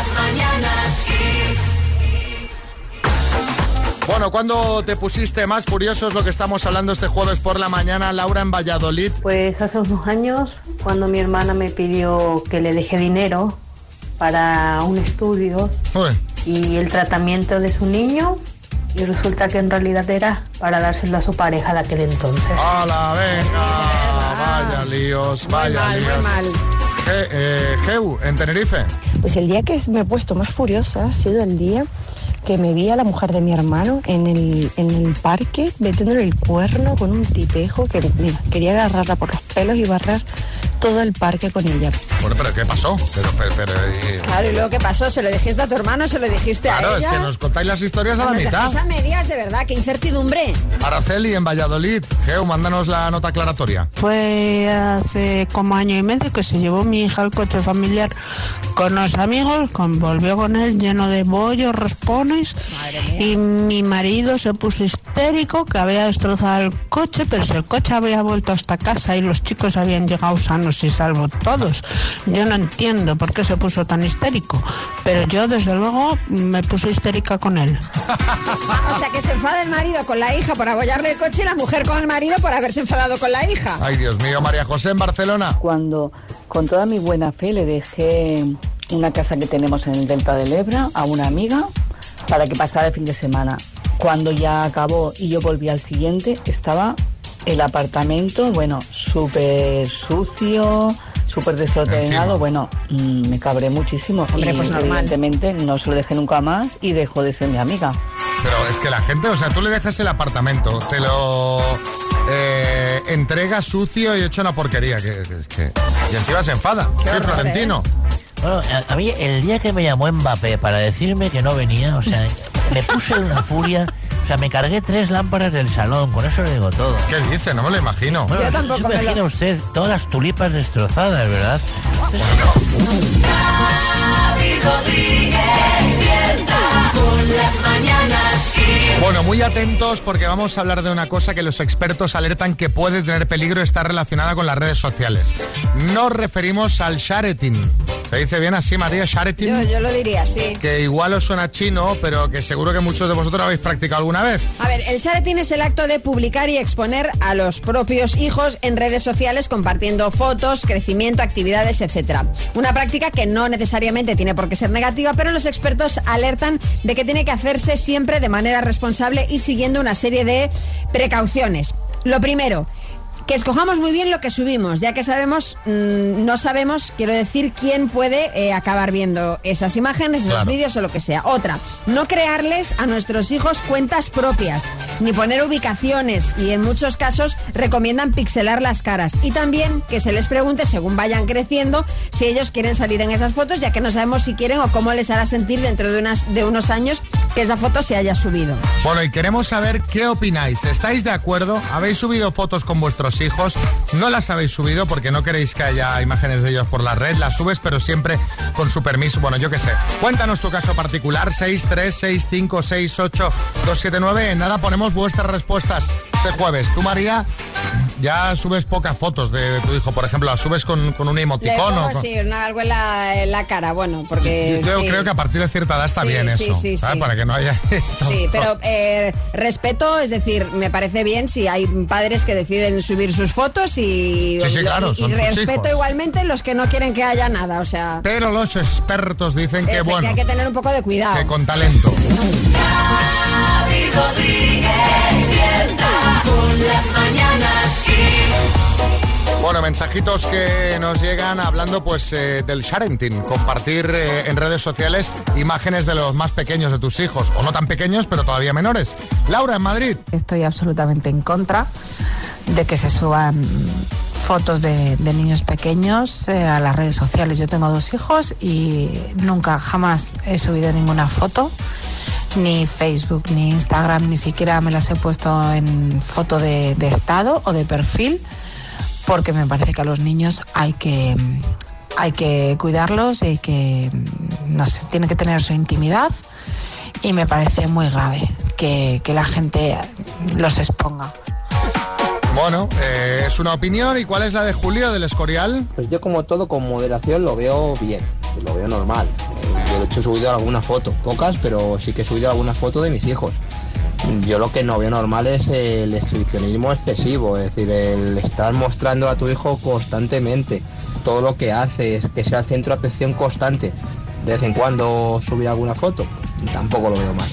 Speaker 2: Las mañanas Kiss.
Speaker 3: Bueno, ¿cuándo te pusiste más furioso? Es lo que estamos hablando este jueves por la mañana. Laura en Valladolid.
Speaker 34: Pues hace unos años, cuando mi hermana me pidió que le deje dinero para un estudio y el tratamiento de su niño, y resulta que en realidad era para dárselo a su pareja de aquel entonces.
Speaker 3: ¡Hala, venga! Vaya líos, vaya
Speaker 34: mal, muy
Speaker 3: líos.
Speaker 34: mal.
Speaker 3: Je- eh, Geu, en Tenerife.
Speaker 35: Pues el día que me he puesto más furiosa ha sido el día
Speaker 36: que me vi a la mujer de mi hermano en el, en el parque metiéndole el cuerno con un tipejo que mira, quería agarrarla por los pelos y barrer todo el parque con ella.
Speaker 3: Bueno, pero ¿qué pasó? Pero, pero, pero, eh,
Speaker 4: Claro, y luego ¿qué pasó? ¿Se lo dijiste a tu hermano? ¿Se lo dijiste a
Speaker 3: Claro, es
Speaker 4: ella?
Speaker 3: que nos contáis las historias a la mitad.
Speaker 4: dejáis a medias, de verdad, qué incertidumbre.
Speaker 3: Araceli en Valladolid. Geo, mándanos la nota aclaratoria.
Speaker 37: Fue hace como año y medio que se llevó mi hija al coche familiar con los amigos, con, volvió con él lleno de bollos, raspones y mi marido se puso histérico que había destrozado el coche, pero si el coche había vuelto hasta casa y los chicos habían llegado sanos y salvos todos. Yo no entiendo por qué se puso tan histérico, pero yo desde luego me puse histérica con él.
Speaker 4: O sea, que se enfada el marido con la hija por abollarle el coche y la mujer con el marido por haberse enfadado con la hija.
Speaker 3: Ay, Dios mío, María José en Barcelona.
Speaker 38: Cuando con toda mi buena fe le dejé una casa que tenemos en el Delta del Ebra a una amiga para que pasara el fin de semana. Cuando ya acabó y yo volví al siguiente, estaba el apartamento, bueno, súper sucio, súper desordenado. Bueno, mm, me cabré muchísimo.
Speaker 4: Hombre,
Speaker 38: y
Speaker 4: pues normal.
Speaker 38: evidentemente no se lo dejé nunca más y dejó de ser mi amiga.
Speaker 3: Pero es que la gente, o sea, tú le dejas el apartamento, te lo eh, entrega sucio y hecho una porquería. Que, que- que- y encima se enfada.
Speaker 4: Qué
Speaker 3: ¿Qué,
Speaker 4: horror, ¿eh?
Speaker 3: Florentino?
Speaker 5: Bueno, a, a mí el día que me llamó Mbappé para decirme que no venía, o sea, me puse de una furia. Sea, me cargué tres lámparas del salón, con eso le digo todo.
Speaker 3: ¿Qué dice? No me lo imagino.
Speaker 5: Bueno,
Speaker 4: Yo tampoco
Speaker 5: se
Speaker 4: me lo-
Speaker 5: imagina usted todas las tulipas destrozadas, ¿verdad?
Speaker 2: Rodríguez
Speaker 3: Bueno, muy atentos porque vamos a hablar de una cosa que los expertos alertan que puede tener peligro y está relacionada con las redes sociales. Nos referimos al shareting. ¿Se dice bien así, María? Shareting.
Speaker 4: Yo, yo lo diría, sí.
Speaker 3: Que igual os suena chino, pero que seguro que muchos de vosotros habéis practicado alguna vez.
Speaker 4: A ver, el shareting es el acto de publicar y exponer a los propios hijos en redes sociales compartiendo fotos, crecimiento, actividades, etc. Una práctica que no necesariamente tiene por qué ser negativa, pero los expertos alertan de que tiene que hacerse siempre de manera responsable y siguiendo una serie de precauciones. Lo primero, que escojamos muy bien lo que subimos, ya que sabemos, mm, no sabemos, quiero decir, quién puede eh, acabar viendo esas imágenes, esos
Speaker 39: Claro.
Speaker 4: vídeos o lo que sea. Otra, no crearles a nuestros hijos cuentas propias, ni poner ubicaciones y en muchos casos recomiendan pixelar las caras. Y también que se les pregunte, según vayan creciendo, si ellos quieren salir en esas fotos, ya que no sabemos si quieren o cómo les hará sentir dentro de, unas, de unos años que esa foto se haya subido.
Speaker 3: Bueno, y queremos saber qué opináis. ¿Estáis de acuerdo? ¿Habéis subido fotos con vuestros hijos? ¿No las habéis subido porque no queréis que haya imágenes de ellos por la red? Las subes, pero siempre con su permiso. Bueno, yo qué sé. Cuéntanos tu caso particular, 636568279. En nada ponemos vuestras respuestas este jueves. Tú, María, ya subes pocas fotos de, de tu hijo, por ejemplo. Las subes con, con un emoticono. con-
Speaker 4: sí, una- algo en la, en la cara, bueno, porque...
Speaker 3: Yo creo,
Speaker 4: sí.
Speaker 3: creo que a partir de cierta edad está
Speaker 4: Sí,
Speaker 3: bien
Speaker 4: sí,
Speaker 3: eso.
Speaker 4: sí,
Speaker 3: ¿sabes?
Speaker 4: sí.
Speaker 3: Para que no haya...
Speaker 4: Sí, pero eh, respeto, es decir, me parece bien si hay padres que deciden subir sus fotos y,
Speaker 3: Sí, sí, claro,
Speaker 4: y- y
Speaker 3: son sus
Speaker 4: respeto
Speaker 3: hijos.
Speaker 4: igualmente los que no quieren que haya nada, o sea,
Speaker 3: Pero los expertos dicen que bueno,
Speaker 4: hay que tener un poco de cuidado.
Speaker 3: que con talento.
Speaker 2: Rodríguez con las mañanas.
Speaker 3: Bueno, mensajitos que nos llegan hablando pues eh, del sharenting, compartir eh, en redes sociales imágenes de los más pequeños de tus hijos, o no tan pequeños, pero todavía menores. Laura, en Madrid.
Speaker 40: Estoy absolutamente en contra de que se suban fotos de, niños pequeños eh, a las redes sociales. Yo tengo dos hijos y nunca, jamás he subido ninguna foto, ni Facebook, ni Instagram, ni siquiera me las he puesto en foto de, de estado o de perfil, porque me parece que a los niños hay que, hay que cuidarlos y hay que, no sé, tienen que tener su intimidad y me parece muy grave que, que la gente los exponga.
Speaker 3: Bueno, eh, es una opinión. ¿Y cuál es la de Julio del Escorial?
Speaker 41: Pues yo como todo con moderación lo veo bien, lo veo normal. De hecho he subido alguna foto, pocas, pero sí que he subido alguna foto de mis hijos. Yo lo que no veo normal es el exhibicionismo excesivo, es decir, el estar mostrando a tu hijo constantemente todo lo que hace, que sea el centro de atención constante. De vez en cuando subir alguna foto, tampoco lo veo mal.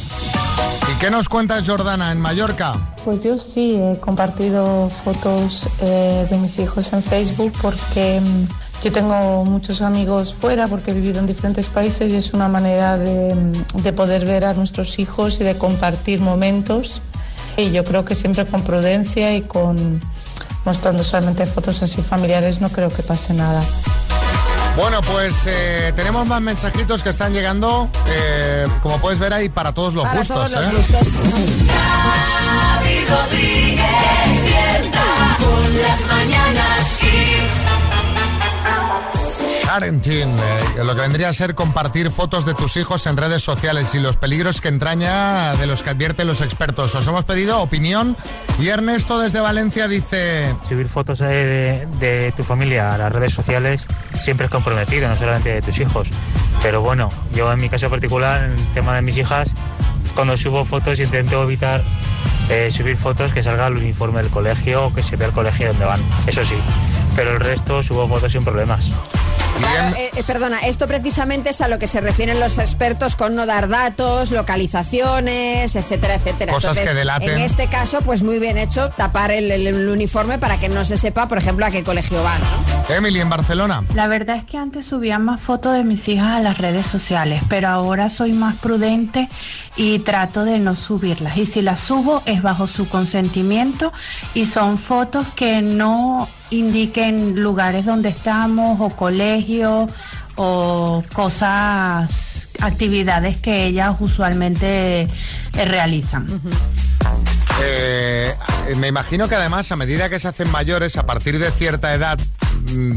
Speaker 3: ¿Y qué nos cuentas, Jordana, en Mallorca?
Speaker 35: Pues yo sí he compartido fotos eh, de mis hijos en Facebook porque mm,
Speaker 40: Yo tengo muchos amigos fuera porque he vivido en diferentes países y es una manera de, de poder ver a nuestros hijos y de compartir momentos. Y yo creo que siempre con prudencia y con mostrando solamente fotos así familiares no creo que pase nada.
Speaker 3: Bueno, pues eh, tenemos más mensajitos que están llegando, eh, como puedes ver ahí, para todos los
Speaker 4: Para
Speaker 3: gustos.
Speaker 4: todos los
Speaker 3: ¿eh?
Speaker 4: gustos.
Speaker 3: Parenting, eh, lo que vendría a ser compartir fotos de tus hijos en redes sociales y los peligros que entraña de los que advierten los expertos. Os hemos pedido opinión y Ernesto desde Valencia dice...
Speaker 42: Subir fotos de, de tu familia a las redes sociales siempre es comprometido, no solamente de tus hijos. Pero bueno, yo en mi caso particular, en el tema de mis hijas, cuando subo fotos intento evitar eh, subir fotos que salga el uniforme del colegio o que se vea el colegio donde van. Eso sí, pero el resto subo fotos sin problemas.
Speaker 4: Claro, eh, eh, perdona, esto precisamente es a lo que se refieren los expertos con no dar datos, localizaciones, etcétera, etcétera.
Speaker 3: Cosas que delaten.
Speaker 4: En este caso, pues muy bien hecho tapar el, el- el uniforme para que no se sepa, por ejemplo, a qué colegio van. ¿no?
Speaker 3: Emily en Barcelona.
Speaker 43: La verdad es que antes subía más fotos de mis hijas a las redes sociales, pero ahora soy más prudente y trato de no subirlas. Y si las subo es bajo su consentimiento y son fotos que no indiquen lugares donde estamos o colegios o cosas, actividades que ellas usualmente eh, realizan.
Speaker 3: Eh, me imagino que además a medida que se hacen mayores, a partir de cierta edad,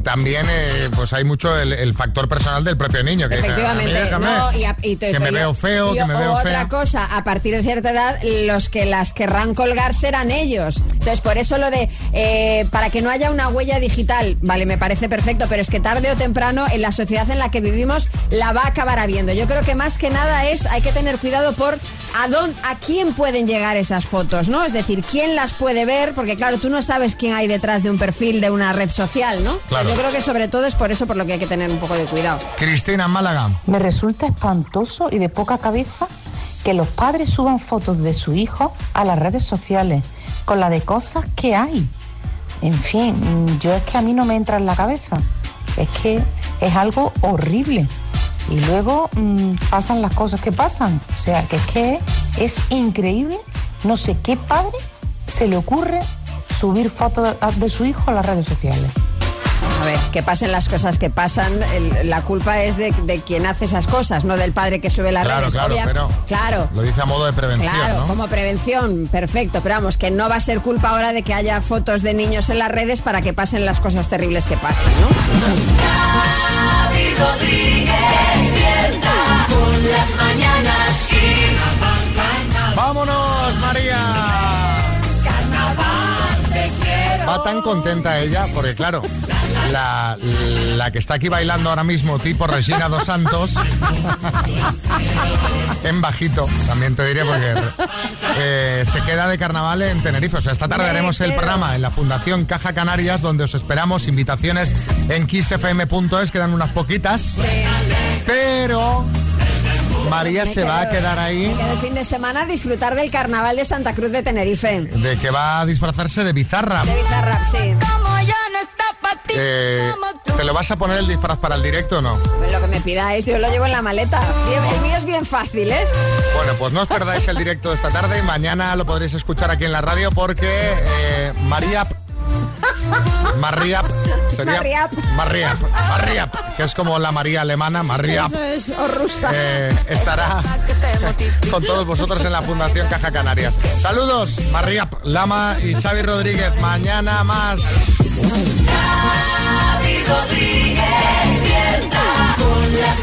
Speaker 3: también eh, pues hay mucho el, el factor personal del propio niño. Que dice,
Speaker 4: Efectivamente,
Speaker 3: "A mí déjame,
Speaker 4: no, y a- y te-
Speaker 3: que me veo feo,
Speaker 4: y
Speaker 3: que me veo
Speaker 4: otra
Speaker 3: fea.
Speaker 4: cosa, a partir de cierta edad, los que las querrán colgar serán ellos. Entonces, por eso lo de, eh, para que no haya una huella digital, vale, me parece perfecto, pero es que tarde o temprano, en la sociedad en la que vivimos, la va a acabar habiendo. Yo creo que más que nada es, hay que tener cuidado por a, dónde, a quién pueden llegar esas fotos, ¿no? Es decir, quién las puede ver, porque claro, tú no sabes quién hay detrás de un perfil de una red social, ¿no?
Speaker 3: Claro.
Speaker 4: Yo creo que sobre todo es por eso por lo que hay que tener un poco de cuidado.
Speaker 3: Cristina Málaga.
Speaker 40: Me resulta espantoso y de poca cabeza que los padres suban fotos de su hijo a las redes sociales con la de cosas que hay. En fin, yo es que a mí no me entra en la cabeza. Es que es algo horrible. Y luego mm, pasan las cosas que pasan. O sea, que es que es increíble. No sé qué padre se le ocurre subir fotos de- de su hijo a las redes sociales.
Speaker 4: A ver, que pasen las cosas que pasan, el- la culpa es de, de quien hace esas cosas, no del padre que sube las
Speaker 3: Claro,
Speaker 4: redes.
Speaker 3: claro,
Speaker 4: Obvia-
Speaker 3: pero
Speaker 4: claro,
Speaker 3: lo dice a modo de prevención,
Speaker 4: claro,
Speaker 3: ¿no?
Speaker 4: como prevención, perfecto, pero vamos, que no va a ser culpa ahora de que haya fotos de niños en las redes para que pasen las cosas terribles que pasan, ¿no?
Speaker 2: Xavi Rodríguez despierta con las mañanas Kiss.
Speaker 3: ¡Vámonos, María! Va tan contenta ella, porque claro, la, la que está aquí bailando ahora mismo, tipo Regina dos Santos, en bajito, también te diré, porque eh, se queda de carnaval en Tenerife. O sea, esta tarde
Speaker 2: Me
Speaker 3: haremos el programa en la Fundación Caja Canarias, donde os esperamos invitaciones en kissfm.es, quedan unas poquitas. Pero María se va a quedar ahí
Speaker 4: Que el fin de semana disfrutar del carnaval de Santa Cruz de Tenerife.
Speaker 3: de que va a disfrazarse de bizarra.
Speaker 4: De Bizarrap, sí.
Speaker 3: Eh, ¿Te lo vas a poner el disfraz para el directo o no?
Speaker 4: Pues lo que me pidáis, yo lo llevo en la maleta. El mío es bien fácil, ¿eh?
Speaker 3: Bueno, pues no os perdáis el directo de esta tarde y mañana lo podréis escuchar aquí en la radio porque eh, María... Mariap sería.
Speaker 4: Mariap,
Speaker 3: Mariap, que es como la María alemana, Mariap.
Speaker 4: Eso es, o rusa.
Speaker 3: eh, estará con todos vosotros en la Fundación Caja Canarias. Saludos, Mariap, Lama y Xavi Rodríguez. Mañana más.
Speaker 2: Xavi Rodríguez con las